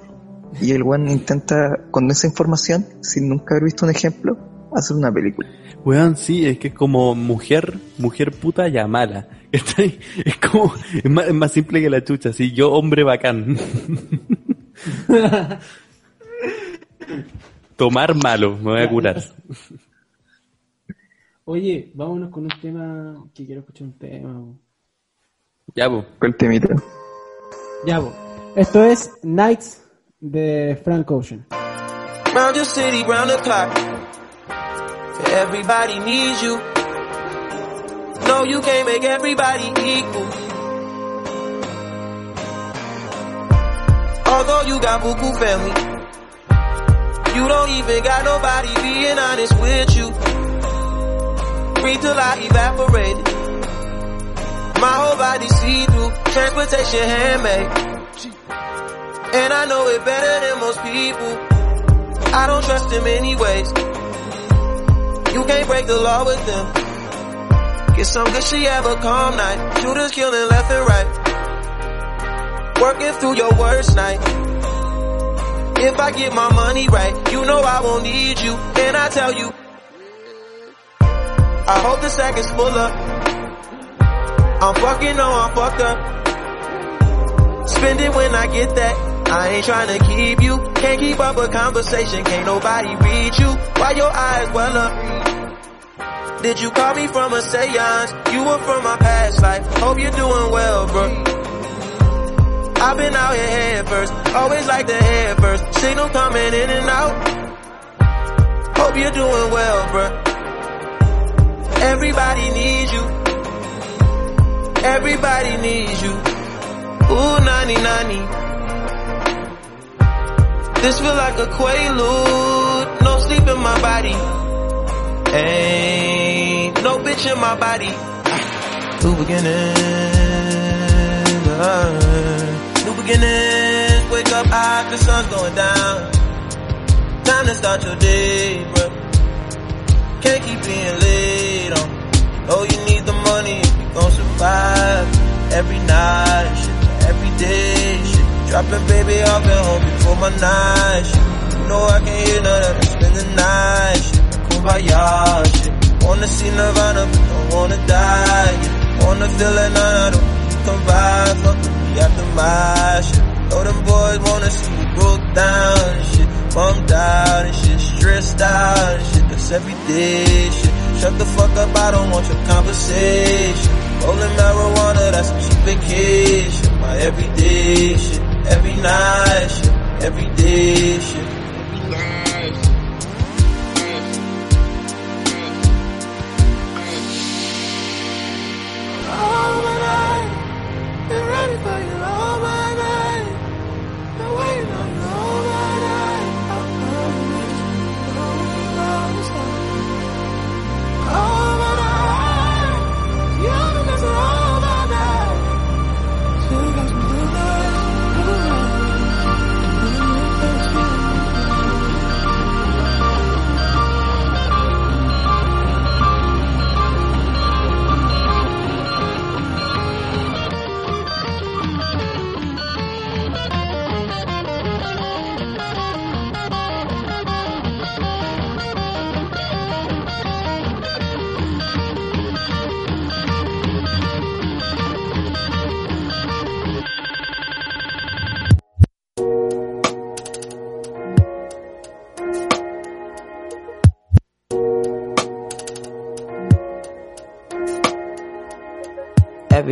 y el weón intenta, con esa información, sin nunca haber visto un ejemplo, hacer una película. Weón, sí, es que es como mujer, mujer puta ya mala. ¿Cachai? Es como, es más, es más simple que la chucha, sí, yo hombre bacán. Tomar malo, me voy a curar. Oye, vámonos con un tema que quiero escuchar un tema. bo. Ya, pues. ¿Cuál temita? Ya, bo. Esto es Nights de Frank Ocean. Round your city, round the clock. Everybody needs you. No, you can't make everybody equal. Although you got buku family, you don't even got nobody being honest with you. Free till I evaporate. My whole body see through, transportation handmade. And I know it better than most people. I don't trust them anyways. You can't break the law with them. Get some good shit, have a calm night. Shooters killing left and right. Working through your worst night. If I get my money right, you know I won't need you. And I tell you, I hope the sack is full up. I'm fucking, no, I'm fucked up. Spend it when I get that. I ain't trying to keep you. Can't keep up a conversation. Can't nobody read you. Why your eyes well up? Did you call me from a seance? You were from my past life. Hope you're doing well, bro. I've been out here head first. Always like the head first. Signal coming in and out. Hope you're doing well, bro. Everybody needs you. Everybody needs you. Ooh, 90 90. This feel like a quaalude. No sleep in my body. Ain't no bitch in my body. New beginnings. uh, new beginnings. Wake up high, the sun's going down. Time to start your day, bro. Can't keep being late on. Know you need the money if you gon' survive. Every night, every day, Dropping baby off at home before my night, shit. You know I can't hear none of that. Spend the night, shit. Kumbaya, shit. Wanna see Nirvana, but don't wanna die. Yeah. Wanna feel that none of them come by. Fuck me after my shit. Know them boys wanna see me broke down and shit. Bummed out and shit. Stressed out and shit. That's everyday shit. Shut the fuck up, I don't want your conversation. Rolling marijuana, that's some cheap vacation. My everyday shit. Every night shit. Everyday shit.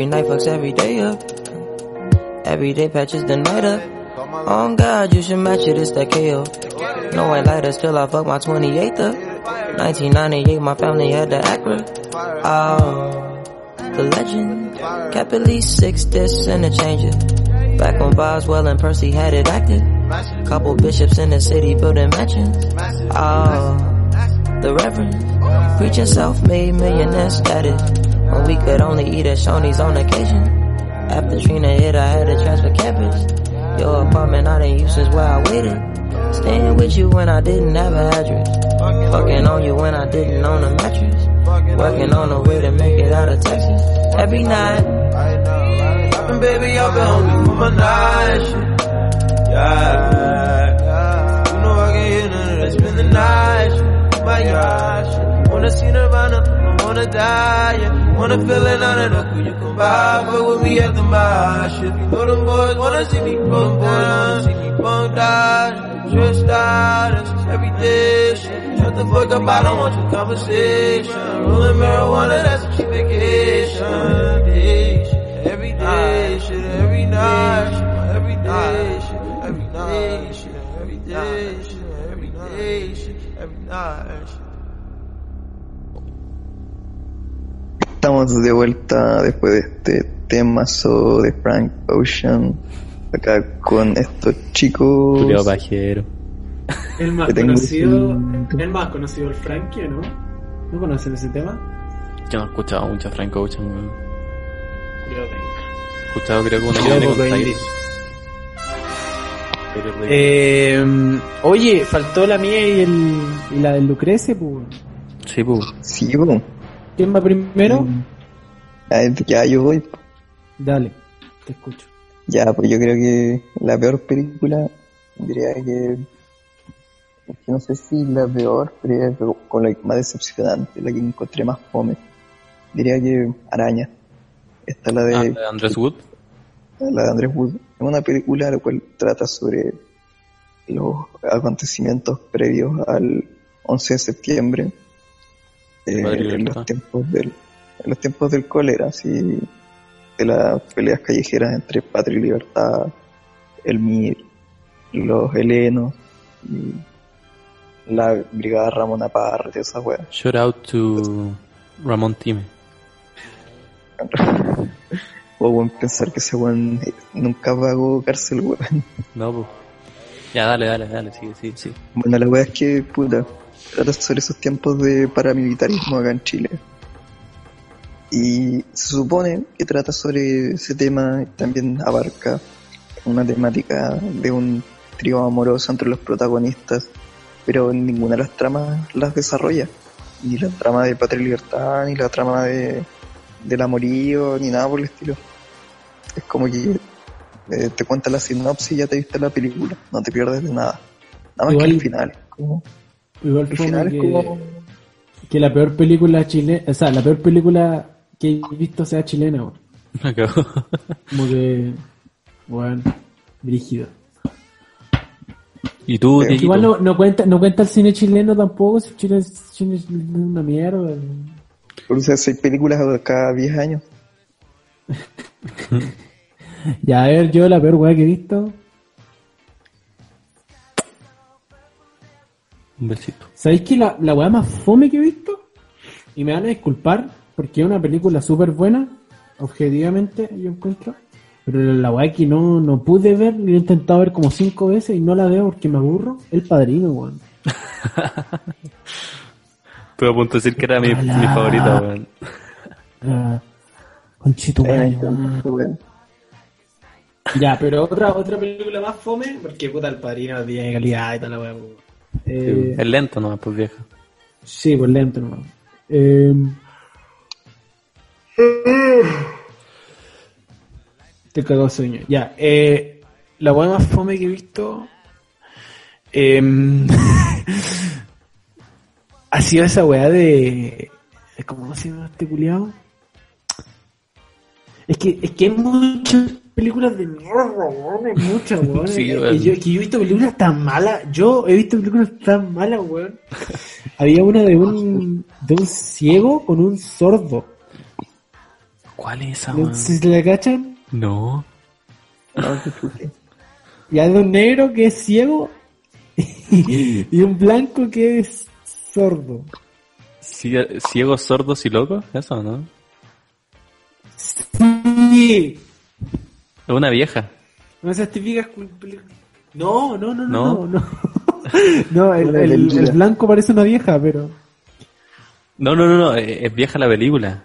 Every night fucks every day up. Every day patches the night up. On God, you should match it, it's that KO. No white lighters till I fuck my 28th up. 1998, my family had the Acura. Oh, the legend. Kept at least six discs and a changer. Back when Boswell and Percy had it active. Couple bishops in the city building mansions. Oh, the Reverend. Preaching self-made millionaire status. When we could only eat at Shoney's on occasion. After Trina hit, I had to transfer campus. Your apartment I didn't use since where I waited. Staying with you when I didn't have a address. Fucking on you when I didn't own a mattress. Working on the way to make it out of Texas. Every night. Baby, I've been hungry for my night. Yeah. You know I can hear none of that. Spend the night. My yacht. Wanna see Nirvana, wanna die, yeah. Wanna feel it out of the you come by. Fuck with me at the. If you know them boys wanna see me bump down, see me bump down. Stressed out, that's just everyday shit. Shut the fuck up, I don't want your conversation. Rolling marijuana, that's a cheap vacation. Day shit, every day shit, every night shit, every day shit, every shit, every day shit, every day shit, every night shit. Estamos de vuelta después de este temazo de Frank Ocean. Acá con estos chicos. Julio Pajero. El más conocido, un- el más conocido, el Frankie, ¿o ¿no? ¿No conocen ese tema? Yo no he escuchado mucho a Frank Ocean, weón. He escuchado creo que una que con de- Eh, oye, faltó la mía y, el, y la del Lucrece, pues. Sí, pues. Sí, po. ¿Quién va primero? Ah, Ya yo voy. Dale, te escucho. Ya, pues yo creo que la peor película, diría que, es que no sé si la peor, pero con la más decepcionante, la que encontré más fome. Diría que Araña. Esta es la de, Ah, de Andrés Wood. la de Andrés Wood. Es una película la cual trata sobre los acontecimientos previos al 11 de septiembre, eh, Madre en, los tiempos del, en los tiempos del cólera, así, de las peleas callejeras entre Patria y Libertad, el MIR, los helenos, y la brigada Ramón y esa wea. Shout out to Ramón Time. O weón, pensar que ese weón nunca pagó cárcel, weón. No, pues. Ya, dale, dale, dale, sí, sí, sí. Bueno, la wea es que, puta, trata sobre esos tiempos de paramilitarismo acá en Chile. Y se supone que trata sobre ese tema también abarca una temática de un trío amoroso entre los protagonistas, pero ninguna de las tramas las desarrolla. Ni la trama de Patria y Libertad, ni la trama de del amorío, ni nada por el estilo. Es como que eh, te cuenta la sinopsis y ya te viste la película, no te pierdes de nada. Nada más Igual- que el final. Como, Igual final que, es como... que la peor película chilena, o sea, la peor película que he visto sea chilena, weón. Me acabo. Como que, bueno, brígido. ¿Y tú, Pero? Igual no, no cuenta, no cuenta el cine chileno tampoco, si Chile es, Chile es una mierda. Por eso seis películas cada 10 años. Ya, a ver, yo la peor weá que he visto. Un besito. ¿Sabéis que la, la weá más fome que he visto? Y me van a disculpar, porque es una película súper buena, objetivamente, yo encuentro. Pero la weá que no, no pude ver, la he intentado ver como cinco veces y no la veo porque me aburro, El Padrino, weón. Estuve a punto de decir que era mi, favorita, weón. Ah, conchito, weón. Ya, pero otra otra película más fome, porque puta, El Padrino tiene calidad y tal la weá. weón. Eh, Es lento nomás, pues vieja. Sí, por lento nomás. Eh... Te cagó sueño. Ya, eh, la weá más fome que he visto em, ha sido esa weá de... ¿Cómo se llama este culiado? Es que, es que hay muchas películas de mierda, weón, hay muchas, weón. Sí, que, yo, que yo he visto películas tan malas, yo he visto películas tan malas, weón. Había una de un, de un ciego con un sordo. ¿Cuál es esa, No weón? si la cachan. No. Y hay de un negro que es ciego y un blanco que es sordo. Cie- ¿Ciegos, sordos y locos? ¿Eso no? Sí. Es una vieja. No esas típicas cul- películas. No, no, no, ¿No? no, no. El, blanco parece una vieja, pero. No, no, no, no. Es es vieja la película.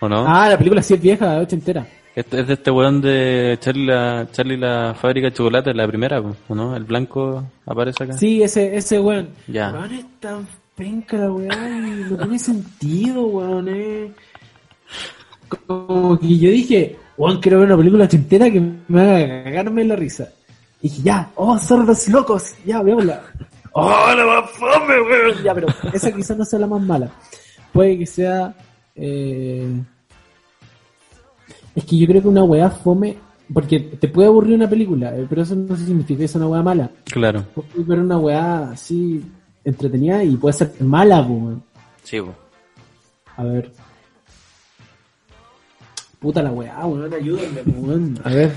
¿O no? Ah, la película sí es vieja, ochentera. Este es de este weón de Charlie la, Charlie la fábrica de chocolate, la primera, ¿o no? El blanco aparece acá. Sí, ese, ese weón. Ya. Weón es tan penca la weá y no tiene sentido, weón, eh. Como que yo dije, weón, quiero ver una película ochentera que me haga cagarme la risa. Y dije, ya, oh, sordos locos, ya, veámosla. Oh, la más fome, weón. Ya, pero esa quizás no sea la más mala. Puede que sea, eh... Es que yo creo que una weá fome, porque te puede aburrir una película, eh, pero eso no significa que es una weá mala. Claro. Puedes ver una weá así entretenida y puede ser mala, weón. Sí, po. A ver. Puta la weá, weón, ayúdenme, weón. A ver.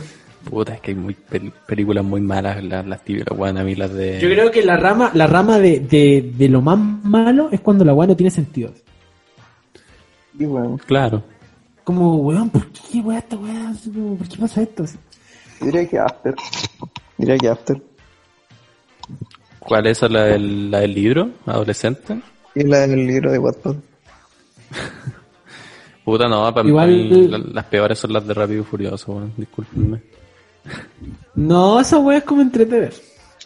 Puta, es que hay muy pel- películas muy malas, las, las típicas, weón, a mí las de... Yo creo que la rama, la rama de, de, de lo más malo es cuando la weá no tiene sentido. Y bueno, Claro. Como, weón, ¿por qué weá esta weá? ¿Por qué pasa esto? Diría que After. Diría que After. ¿Cuál es esa, la del, la del libro? ¿Adolescente? Y la del libro de Wattpad. Puta, no, para Igual- mí la- las peores son las de Rápido y Furioso, weón, discúlpenme. No, esa weá es como entretener.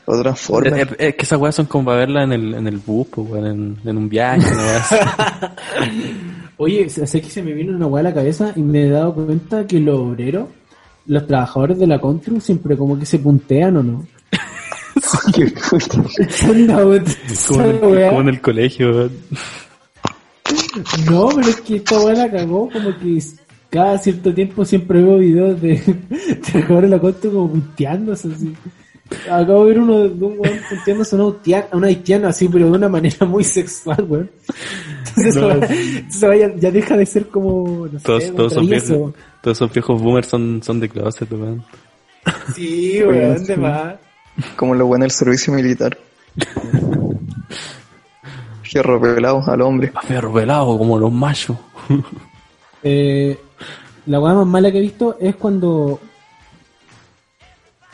O Es, Transformers. es- es que esas weas son como para verlas en el, en el bus, pues, weón, en, en un viaje. Oye, sé que se me vino una weá a la cabeza y me he dado cuenta que los obreros, los trabajadores de la Contru, siempre como que se puntean o no. Otra- como, en como en el colegio, weón. No, pero es que esta weá la cagó, como que cada cierto tiempo siempre veo videos de trabajadores de la Contru como punteándose así. Acabo de ver uno de un weón punteándose a una, haitiana- a una haitiana así, pero de una manera muy sexual, weón. Entonces, No, ya, ya deja de ser como, no sé, Todos, todos, esos viejos, todos esos viejos boomers son, son de closet, weón. Sí, weón, de más. Como lo bueno del servicio militar. Fierro pelado al hombre. A ferro pelado, como los machos. Eh, la weá más mala que he visto es cuando.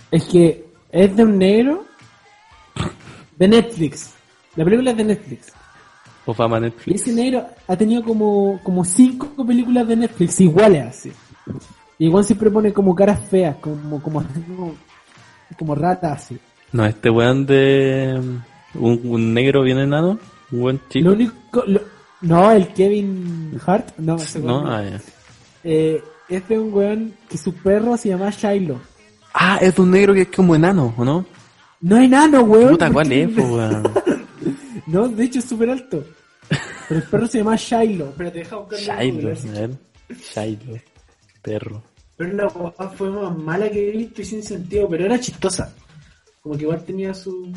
Es que es de un negro de Netflix. La película es de Netflix. O fama Y Netflix. ese negro ha tenido como, como cinco películas de Netflix iguales así. Y igual siempre pone como caras feas, como, como, como, como ratas así. No, este weón de... Un, un negro bien enano, un buen chico. Lo único. lo- no, el Kevin Hart, no, ese No, ah, ya. Eh, es de un weón que su perro se llama Shiloh. Ah, es de un negro que es como enano, ¿o no? No enano, weón. Puta, ¿por ¿cuál es, po, weón? No, de hecho es súper alto. Pero el perro se llama Shiloh. Espérate, deja buscarlo. en Shiloh, ver. Shiloh. Perro. Pero la guapa fue más mala que he visto y sin sentido, pero era chistosa. Como que igual tenía su...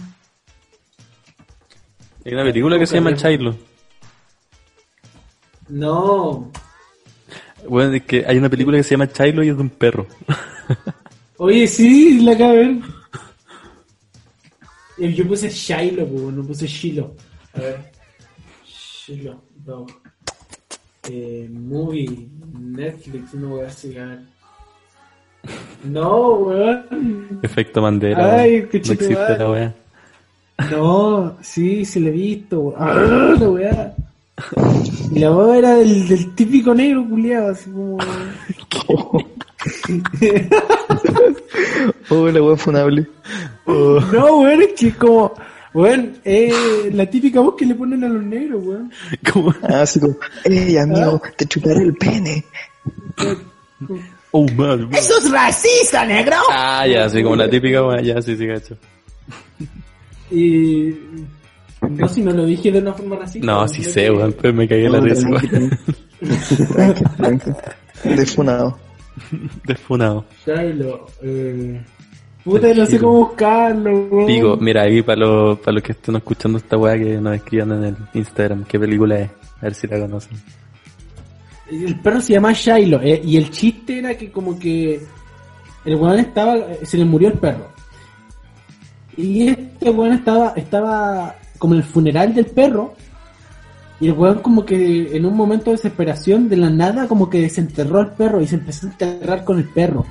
Hay una película que se llama Shiloh. No. Bueno, es que hay una película que se llama Shiloh y es de un perro. Oye, sí, la acabo de ver. Eh, Yo puse Shiloh, no puse Shiloh. A ver. Shiloh, no. Eh, movie, Netflix, no voy a llegar. No, weón. Efecto Mandela. Ay, qué no existe la weá. No, sí, sí la he visto. Ah, la weá. Y la weá era del, del típico negro culiado, así como. Oh, la wea funable. No, weón, es que como. Weón, eh, la típica voz que le ponen a los negros, weón. ¿Cómo? Ah, así como, ey, amigo, te chuparé el pene. Oh, man. man. ¡Eso es racista, negro! Ah, ya, así como la típica weá. Ya, sí, sí, gacho. Y. No, si no lo dije de una forma racista. No, sí sé, que- weón, pero me cagué en la risa, weón. Tranqui, tranqui. Defunado. Desfunado. Shiloh, eh. Puta, no sé cómo buscarlo, weón. Digo, mira, ahí para los, para los que estén escuchando esta weá que nos escriban en el Instagram, ¿qué película es? A ver si la conocen. El perro se llama Shiloh, eh, y el chiste era que como que el weón estaba, se le murió el perro. Y este weón estaba, estaba como en el funeral del perro, y el weón como que en un momento de desesperación, de la nada, como que desenterró al perro y se empezó a enterrar con el perro.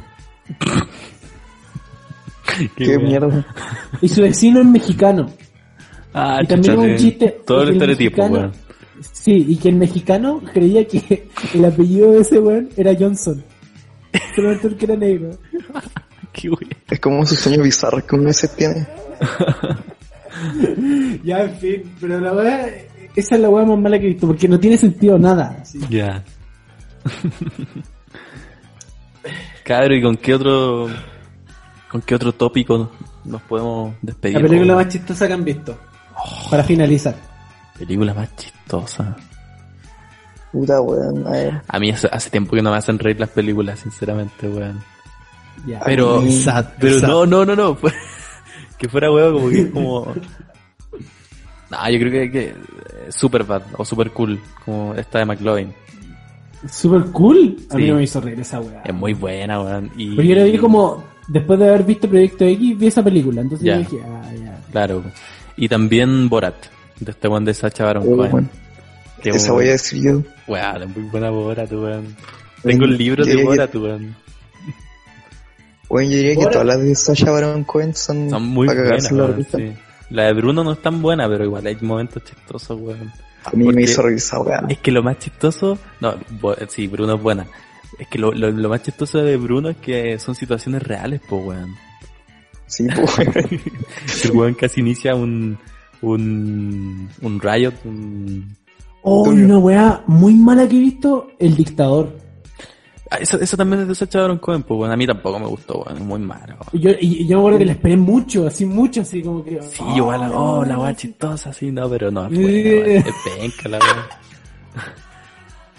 Qué mierda. Y su vecino es mexicano. Ah, y también un sí. chiste. Todo el estereotipo, weón. Sí, y que el mexicano creía que el apellido de ese weón era Johnson. Solamente porque era negro. Qué wey. Es como esos sueños bizarros que uno a veces tiene. Ya, en fin, pero la weá, esa es la weá más mala que he visto, porque no tiene sentido nada. Ya. Cabro, ¿y con qué otro con qué otro tópico nos podemos despedir? La película más chistosa que han visto. Para finalizar. Película más chistosa. Puta, weón. A ver. A mí hace, hace tiempo que no me hacen reír las películas, sinceramente, weón. Ya. Pero, Sad, pero sad. no, no, no, no. que fuera weón, como que es como. No, yo creo que, que super bad o super cool, como esta de McLovin. Super cool. A mí Sí. no me hizo reír esa weá. Es muy buena, weón. Y, Porque yo la vi como, después de haber visto Proyecto X, vi esa película. Entonces Ya. yo dije, ah, ya. Claro. Y también Borat, de este weón de Sacha Baron Oh, Cohen. weón. Que Esa a decir yo. Weón, es muy buena Borat, weón. Tengo el libro de Borat, weón. Weón, yo diría que todas las de Sasha Baron Cohen son, Son muy para buenas, la weón, risa. sí. La de Bruno no es tan buena, pero igual hay momentos chistosos, weón. A mí Porque- me hizo esa weá. Es que lo más chistoso, no, sí, Bruno es buena. Es que lo, lo, lo más chistoso de Bruno es que son situaciones reales, pues, weón. Sí, pues, weón. El weón casi inicia un, un, un riot, un... Oh, una weá muy mala que he visto, El Dictador. Ah, eso, eso también es de Sacha Baron Cohen, pues, weón. A mí tampoco me gustó, weón. Es muy malo. Yo, y, yo me acuerdo que la esperé mucho, así mucho, así como que... Sí, igual, la, oh, la weá chistosa, sí, no, pero no. Es penca la weá.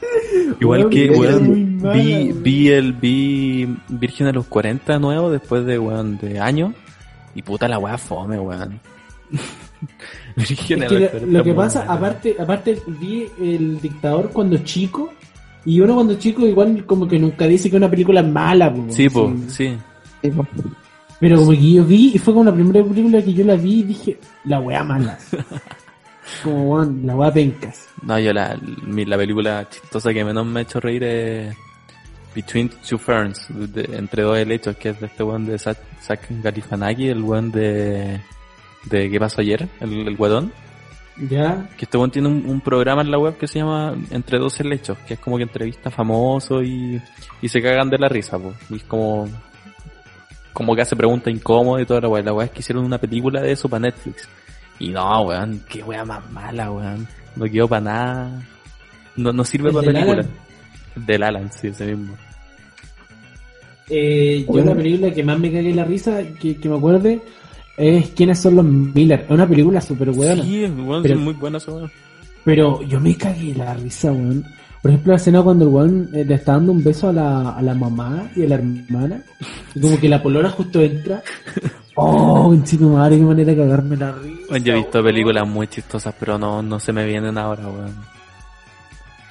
Igual que, weón, vi, vi el, vi Virgen a los 40 nuevo después de, weón, de años. Y puta la weá fome, weón. Virgen Es a que los lo, 40 lo que pasa, aparte, aparte vi El Dictador cuando chico, y uno cuando chico igual como que nunca dice que una película es mala, po, Sí, po, sí. Sí, po. Pero como que yo vi, y fue como la primera película que yo la vi y dije, la weá mala. como, weón, la weá pencas. No, yo la, mi- la película chistosa que menos me ha hecho reír es Between Two Ferns, de- entre dos helechos, que es de este weón de Zach, Zach Galifianakis, el weón de, de ¿Qué pasó ayer? El, el guadón. ¿Ya? Que este weón tiene un, un programa en la web que se llama Entre dos helechos, que es como que entrevista famosos y, y se cagan de la risa, po. Y es como, como que hace preguntas incómodas y toda la weá. La weá es que hicieron una película de eso para Netflix. Y no, weón, qué weá más mala, weón. No quedó para nada. No, no sirve ¿El para película. Alan? Del Alan, sí, ese mismo. Eh, yo la película que más me cagué la risa, que, que me acuerde, es ¿Quiénes son los Miller? Es una película súper buena. Sí, Pero- sí, muy buena esa. Pero yo me cagué la risa, weón. Por ejemplo, la escena cuando el weón eh, le está dando un beso a la, a la mamá y a la hermana. Y como que la polora justo entra. Oh, en chico madre, qué manera de cagarme la risa. Weón, Yo he visto películas muy chistosas, pero no, no se me vienen ahora, weón.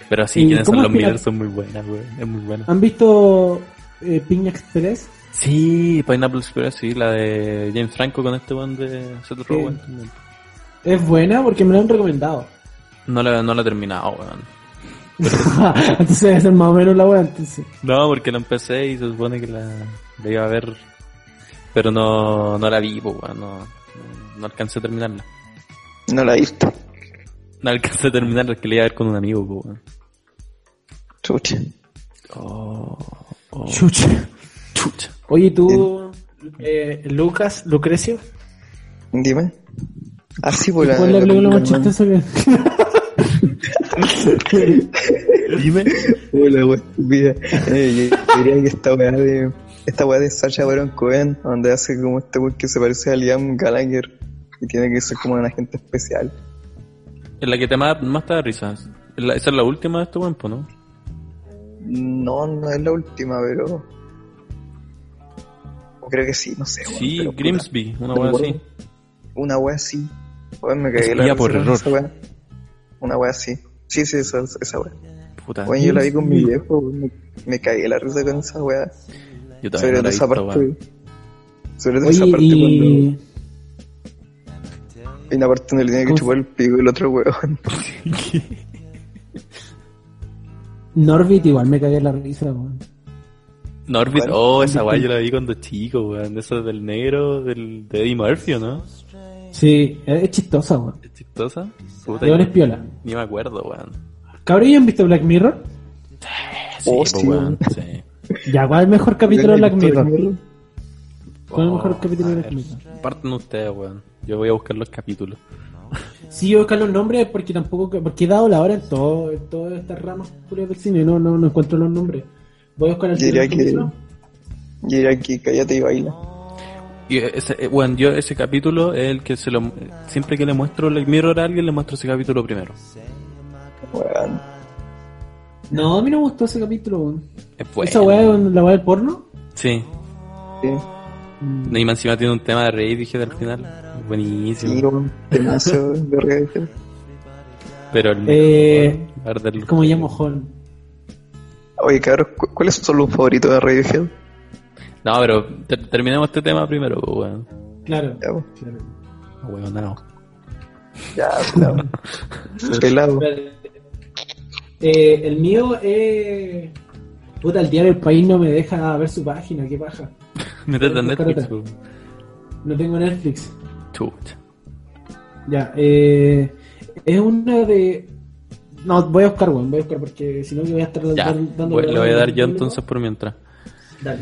Pero sí, ¿Y quienes son los Miller son muy buenas, weón. Es muy buena. ¿Han visto eh, Piña Express? Sí, Pineapple Express, sí, la de James Franco con este weón de Seth Rogen. Es buena porque me la han recomendado. No la, no la he terminado, weón. entonces debe ser más o menos la weá, entonces. No, porque la empecé y se supone que la, la iba a ver, pero no, no la vi, weón. No, no, alcancé a terminarla. No la he visto. No alcancé a terminarla, es que la iba a ver con un amigo, weón. Chucha. Oh, oh, Chucha. Chucha. Oye, tú, eh, Lucas, Lucrecio, Dime. Ah, sí, pues la, ¿cuál es película más chistosa que.? Dime. Hola. Eh, yo diría que esta weá de. Esta weá de Sacha Baron Cohen, donde hace como este weá que se parece a Liam Gallagher y tiene que ser como un agente especial. Es la que te más, más te da risa. Esa es la última de este pues, ¿no? No, no es la última, pero. Creo que sí, no sé. weón, Sí, pero Grimsby, una me así. Una weá así. Me cagué la risa por con error. esa weá. Una weá así. Sí, sí, esa, esa weá. Puta, Weón, yo la vi con mi viejo, weón, me, me cagué la risa con esa weá. yo todavía Sobre no la esa visto, parte. weón. Sobre todo esa parte y. cuando. Hay una parte donde le tiene que ¿Cómo chupar el pico el otro weón. Norbit igual me cagué la risa, weón. Norbit, oh, esa weá yo la vi cuando chico, weón. Eso del negro, del, de Eddie Murphy, ¿o ¿no? Sí, es chistosa, weón. ¿Es chistosa? Puta, yo- es piola. Ni me acuerdo, weón. Cabrón, ¿ya han visto Black Mirror? Sí, Oh, sí, weón. Sí. Ya, ¿cuál es el mejor capítulo de Black Mirror? ¿Cuál es el mejor Oh, capítulo de Black. Mirror? Parten ustedes, weón. Yo voy a buscar los capítulos. Sí, yo buscar los nombres porque tampoco, porque he dado la hora en todo, en todas estas ramas del cine, no, no, no encuentro los nombres. Voy a buscar el diría que- diría que cállate y baila. Y ese, eh, bueno, yo ese capítulo es el que se lo... Siempre que le muestro Black Mirror a alguien, le muestro ese capítulo primero. Weón. No, a mí no me gustó ese capítulo. weón. Es bueno. ¿Esa weá con la weá del porno? Sí. Sí, Mm. Y encima tiene un tema de rey, dije al final. Buenísimo. sí, un temazo de Radiohead. Pero el Eh, Como ya mojón. Oye, cabros, ¿cu- ¿cuáles son los favoritos de Radiohead? No, pero ter- terminemos este tema primero, pues, weón. Claro. Ya, po. claro. Weón, no. ya pelado. pelado. Eh, el mío es. Puta, el diario del país no me deja ver su página, qué paja. Métete en Netflix. No tengo Netflix. Chucha. Ya, eh, es una de. No, voy a buscar, weón, voy a buscar porque si no me voy a estar Ya, dando. voy- le voy a dar yo entonces por mientras. Dale.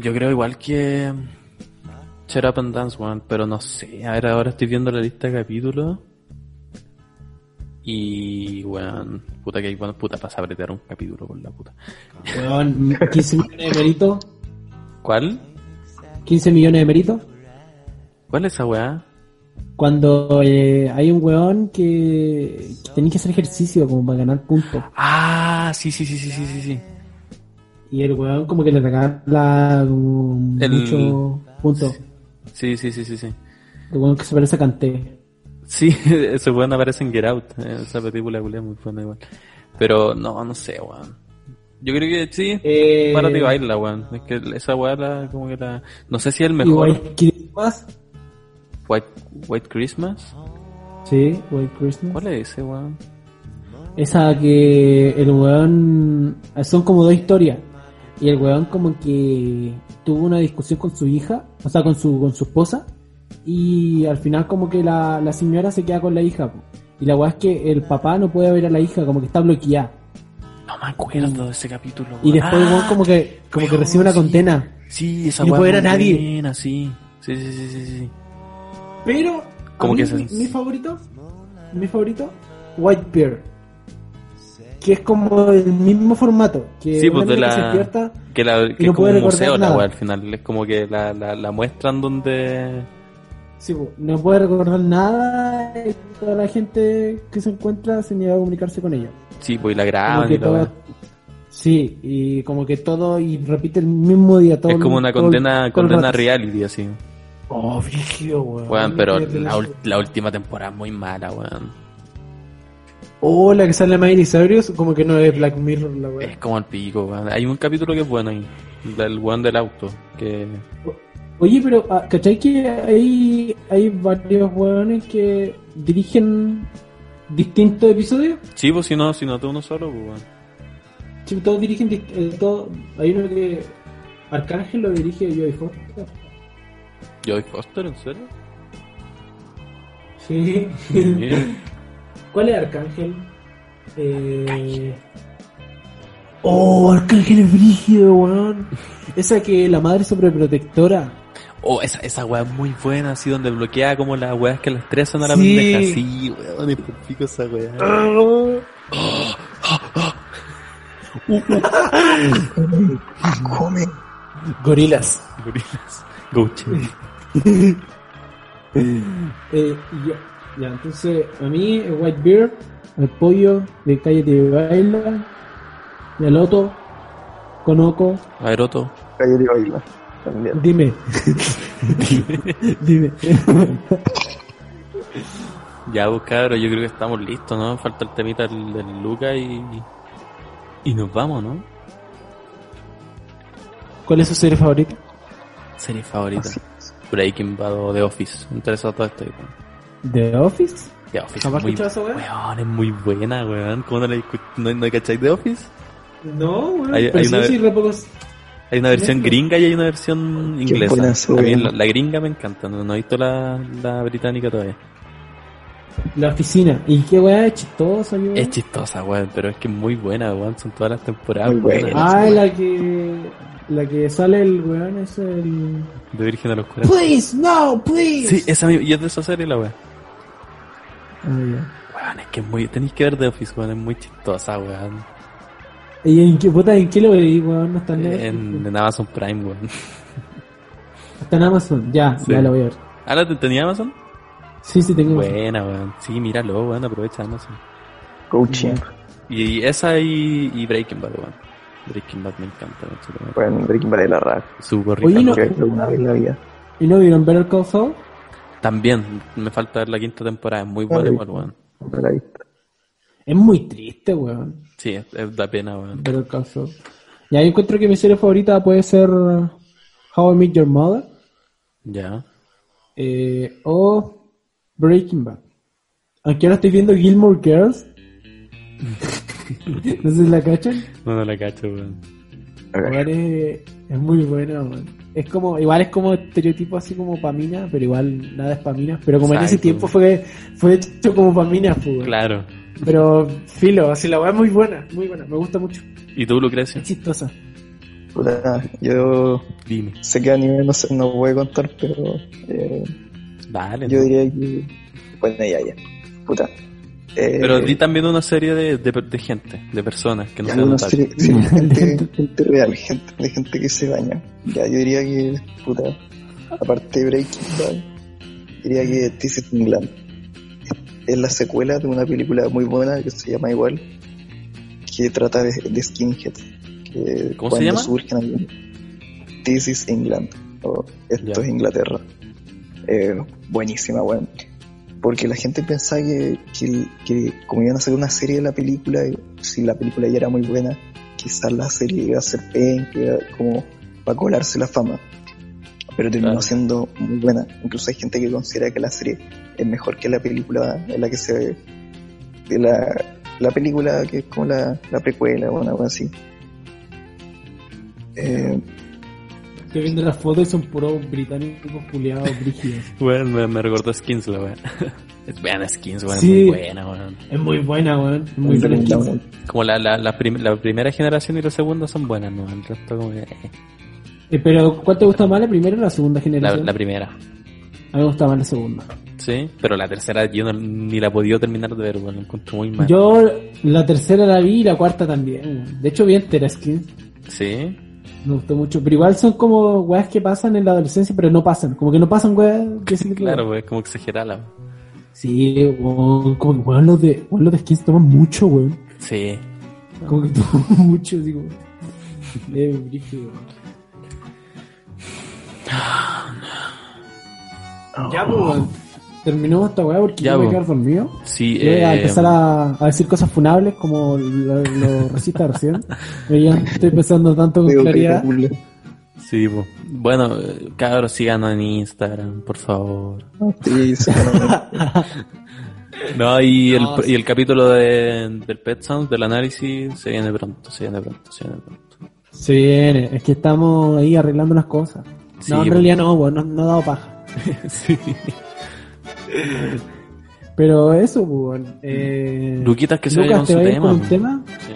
Yo creo igual que Shut Up and Dance, weón, pero no sé. A ver, ahora estoy viendo la lista de capítulos. Y, weón, puta que hay, bueno, puta, pasa a apretar un capítulo por la puta. Weón, 15 millones de méritos. ¿Cuál? 15 millones de méritos. ¿Cuál es esa weá? Cuando eh, hay un weón que, que tenés que hacer ejercicio como para ganar puntos. Ah, sí, sí, sí, sí, sí, sí, sí. Y el weón como que le regala como El- muchos puntos. Sí, sí, sí, sí, sí. El weón que se parece a Kanté. Sí, ese weón aparece en Get Out. eh, Esa película es muy buena igual. Pero no, no sé, weón. Yo creo que sí. Eh, Párate y baila, weón. Es que esa weá la, como que la... No sé si es el mejor. White, White Christmas. Sí, White Christmas. ¿Cuál es ese, weón? Esa que el weón... Son como dos historias. Y el weón como que tuvo una discusión con su hija, o sea, con su, con su esposa. Y al final como que la, la señora se queda con la hija. Y la weá es que el papá no puede ver a la hija, como que está bloqueada. No me acuerdo de ese capítulo. Y después el weón Ah, como que, como que recibe una sí. condena. Sí, esa y no puede ver a nadie. Sí, sí, sí, sí, sí. Pero, mí que mi, favorito, mi favorito, White Bear. Que es como el mismo formato. Que Sí, pues de que la... despierta Que, la, que no es como puede un museo la weá al final. Es como que la, la, la muestran donde... Sí, po, no puede recordar nada y toda la gente que se encuentra se niega a comunicarse con ella. Sí, pues y la graban y todo- sí, y como que todo y repite el mismo día todo Es como una todo- condena, todo condena reality, así. Oh, frígido, weón. Weón, pero la, relajo. ul- la última temporada es muy mala, weón. Oh, la que sale Miley Cyrus, como que no es Black Mirror la Es weón. como el pico, weón. Hay un capítulo que es bueno ahí. El weón del auto. Que... Oye, pero ah, ¿cachai que hay, hay varios weones que dirigen distintos episodios? Sí, pues si no, si no te uno solo, pues weón. Sí, todos dirigen, eh, todo, hay uno que Arcángel lo dirige Joey Foster. Joey Foster, ¿en serio? Sí. ¿Cuál es Arcángel? Eh... Oh, Arcángel es brígido, weón. Esa que la madre sobreprotectora. Oh, esa, esa weá es muy buena, así donde bloquea como las weas que la estresan a la Sí. pendeja. Sí, weón, es por pico esa weá. Come. Gorilas. Gorilas. Go. Eh, y ya, ya, entonces a mí el Whitebeard, el pollo de Calle de Baila, el Loto, Conoco, A ver, Otto. Cállate y baila. También. dime. dime. Ya, pues cabros, yo creo que estamos listos, ¿no? Falta el temita del, del Luca y. Y nos vamos, ¿no? ¿Cuál es su serie favorita? Serie favorita. Así Breaking Bad o The Office. Entre esas dos estoy. The Office. The Office ¿Jamás es muy, escuchado esa weá? weón, es muy buena, weón. ¿Cómo no la escu- no, no cachai The Office? No, weón. Hay- hay sí, una sí, vez- re pocos- Hay una versión gringa y hay una versión inglesa. A mí la, la gringa me encanta, no, no he visto la, la británica todavía. La oficina. ¿Y qué weá es chistosa, yo? Es chistosa, weón, pero es que es muy buena, weón. Son todas las temporadas Muy buenas. buena. Ah, la que. La que sale el weón es el. De Virgen a los 40. Please, no, please. Sí, esa misma. Y es de esa serie la weón. Ah, ya. Weón, es que es muy. Tenéis que ver The Office, weón. Es muy chistosa, weón. ¿Y en qué puta, en qué lo veí, weón? No está en. En, en Amazon Prime, weón. Está en Amazon. Ya, Sí. ya lo voy a ver. ¿Ah, la te- tenía Amazon? Sí, sí, tengo. Buena, weón. Sí, míralo, weón. Aprovecha Amazon. Coaching. Y esa y, y Breaking Bad, weón. Breaking Bad me encanta mucho. weón. Bueno, Breaking Bad es la raja. Súper Oye, rica. no- Que alguna vez en la vida. ¿Y no vieron Better Call Saul? También, me falta ver la quinta temporada. Es muy buena igual, weón. Es muy triste, weón. Sí, es, es da pena, weón. Better Call Saul. Y ahí encuentro que mi serie favorita puede ser How I Met Your Mother Ya. eh, o Breaking Bad. Aunque ahora estoy viendo Gilmore Girls. no sé si la cachan. No, no la cacho, weón. Igual es, es muy buena, weón. Es como, igual es como estereotipo así como Pamina, pero igual nada es Pamina. Pero como en ese Exacto. tiempo fue, fue hecho como Pamina, pues, weón. Claro. Pero filo, así la weá es muy buena, muy buena, me gusta mucho. ¿Y tú, Lucrecia? Es chistosa. Puta, yo Dime. sé que a nivel no, sé, no voy a contar, pero eh, Dale. yo no. diría que. Bueno, ya, ya. Puta. Eh, Pero di también una serie de, de, de gente, de personas que no sean una serie- sí, gente, gente real, gente, de gente que se baña. Ya, yo diría que, puta, aparte de Breaking Bad, diría que This is England. Es la secuela de una película muy buena que se llama igual, que trata de, de skinhead. Que ¿Cómo se llama? surgen This is England, o Esto Ya. es Inglaterra. Eh, buenísima, weón. Porque la gente pensaba que, que, que como iban a hacer una serie de la película, si la película ya era muy buena, quizás la serie iba a ser pen, que era como para colarse la fama. Pero terminó Claro. siendo muy buena. Incluso hay gente que considera que la serie es mejor que la película en la que se ve. De la, la película que es como la, la precuela o algo así. Eh, Estoy viendo las fotos y son puros británicos culiados brígidos. Weón, me, me recordó Skins, la weón. Es buena Skins, weón. Sí. Es muy buena, weón. Es muy buena, weón. Es muy buena. Skins. Como la, la, la, prim- la primera generación y la segunda son buenas, ¿no? El resto como que... eh, Eh, pero, ¿cuál te gusta más, la primera o la segunda La, generación? la primera. A mí me gusta más la segunda. Sí, pero la tercera yo no- ni la he podido terminar de ver, weón. La encuentro muy mal. Yo la tercera la vi y la cuarta también. weón. De hecho, vi entera Skins. Sí. Me gustó mucho. Pero igual son como weas que pasan en la adolescencia, pero no pasan. Como que no pasan weas. que sí Claro, es como exagerada. Sí, weón, como que weón, los de, weón, los de Skins toman mucho, weón. Sí. Como que toman mucho, digo. Es brígido, weón. Ya, pues, weón. Terminamos esta weá porque Ya, yo me pues. quedar dormido. Sí, voy a eh, empezar a, a decir cosas funables como lo, lo recita recién. Pero ya estoy pensando tanto con claridad. Sí, po. bueno, cabros, síganos en Instagram, por favor. Sí, sí, No, y el, sí. y el capítulo de, del Pet Sounds, del análisis, se viene pronto, se viene pronto, se viene pronto. Se viene, es que estamos ahí arreglando unas cosas. Sí, no, en realidad no, weón, no, no ha dado paja. sí. Pero eso, pues. Eh, Luquitas que se Lucas, con ¿te su tema. con un tema? Sí.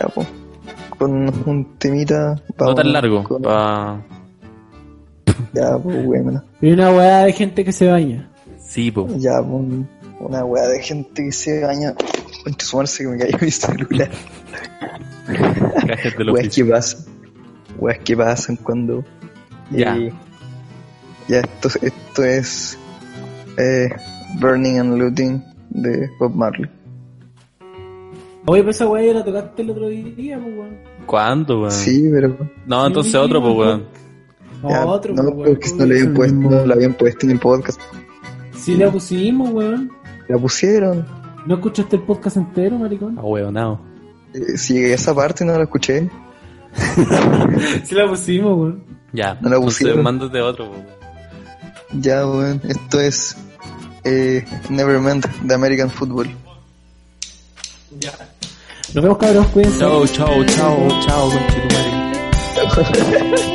Ya, po. Con un temita. No vamos tan largo, con- pa... Ya, pues, bueno. Y una weá de gente que se baña. Sí, po. Ya, pues, una weá de gente que se baña. Concha su madre, se me cayó mi celular. Cajes del Weas oficio. que pasan. Weas que pasan cuando. Ya. eh, ya, esto, esto es. Eh, Burning and Looting de Bob Marley. Oye, pues esa weá ya la tocaste el otro día, pues, weón. ¿Cuándo, weón? Sí, pero. No, entonces Sí, otro, pues, weón. No, ya, otro, no, pues, weón. porque no, le puesto, no la habían puesto en el podcast. Sí, la pusimos, weón. La pusieron. ¿No escuchaste el podcast entero, maricón? Ah, weón, no. Eh, si esa parte no la escuché. Sí, la pusimos, weón. Ya, No la entonces pusieron. mándate otro, po, weón. Ya, weón. Esto es. Eh, Nevermind de American Football. Nos vemos, cabros, cuídense. Chao, chao, chao, chao.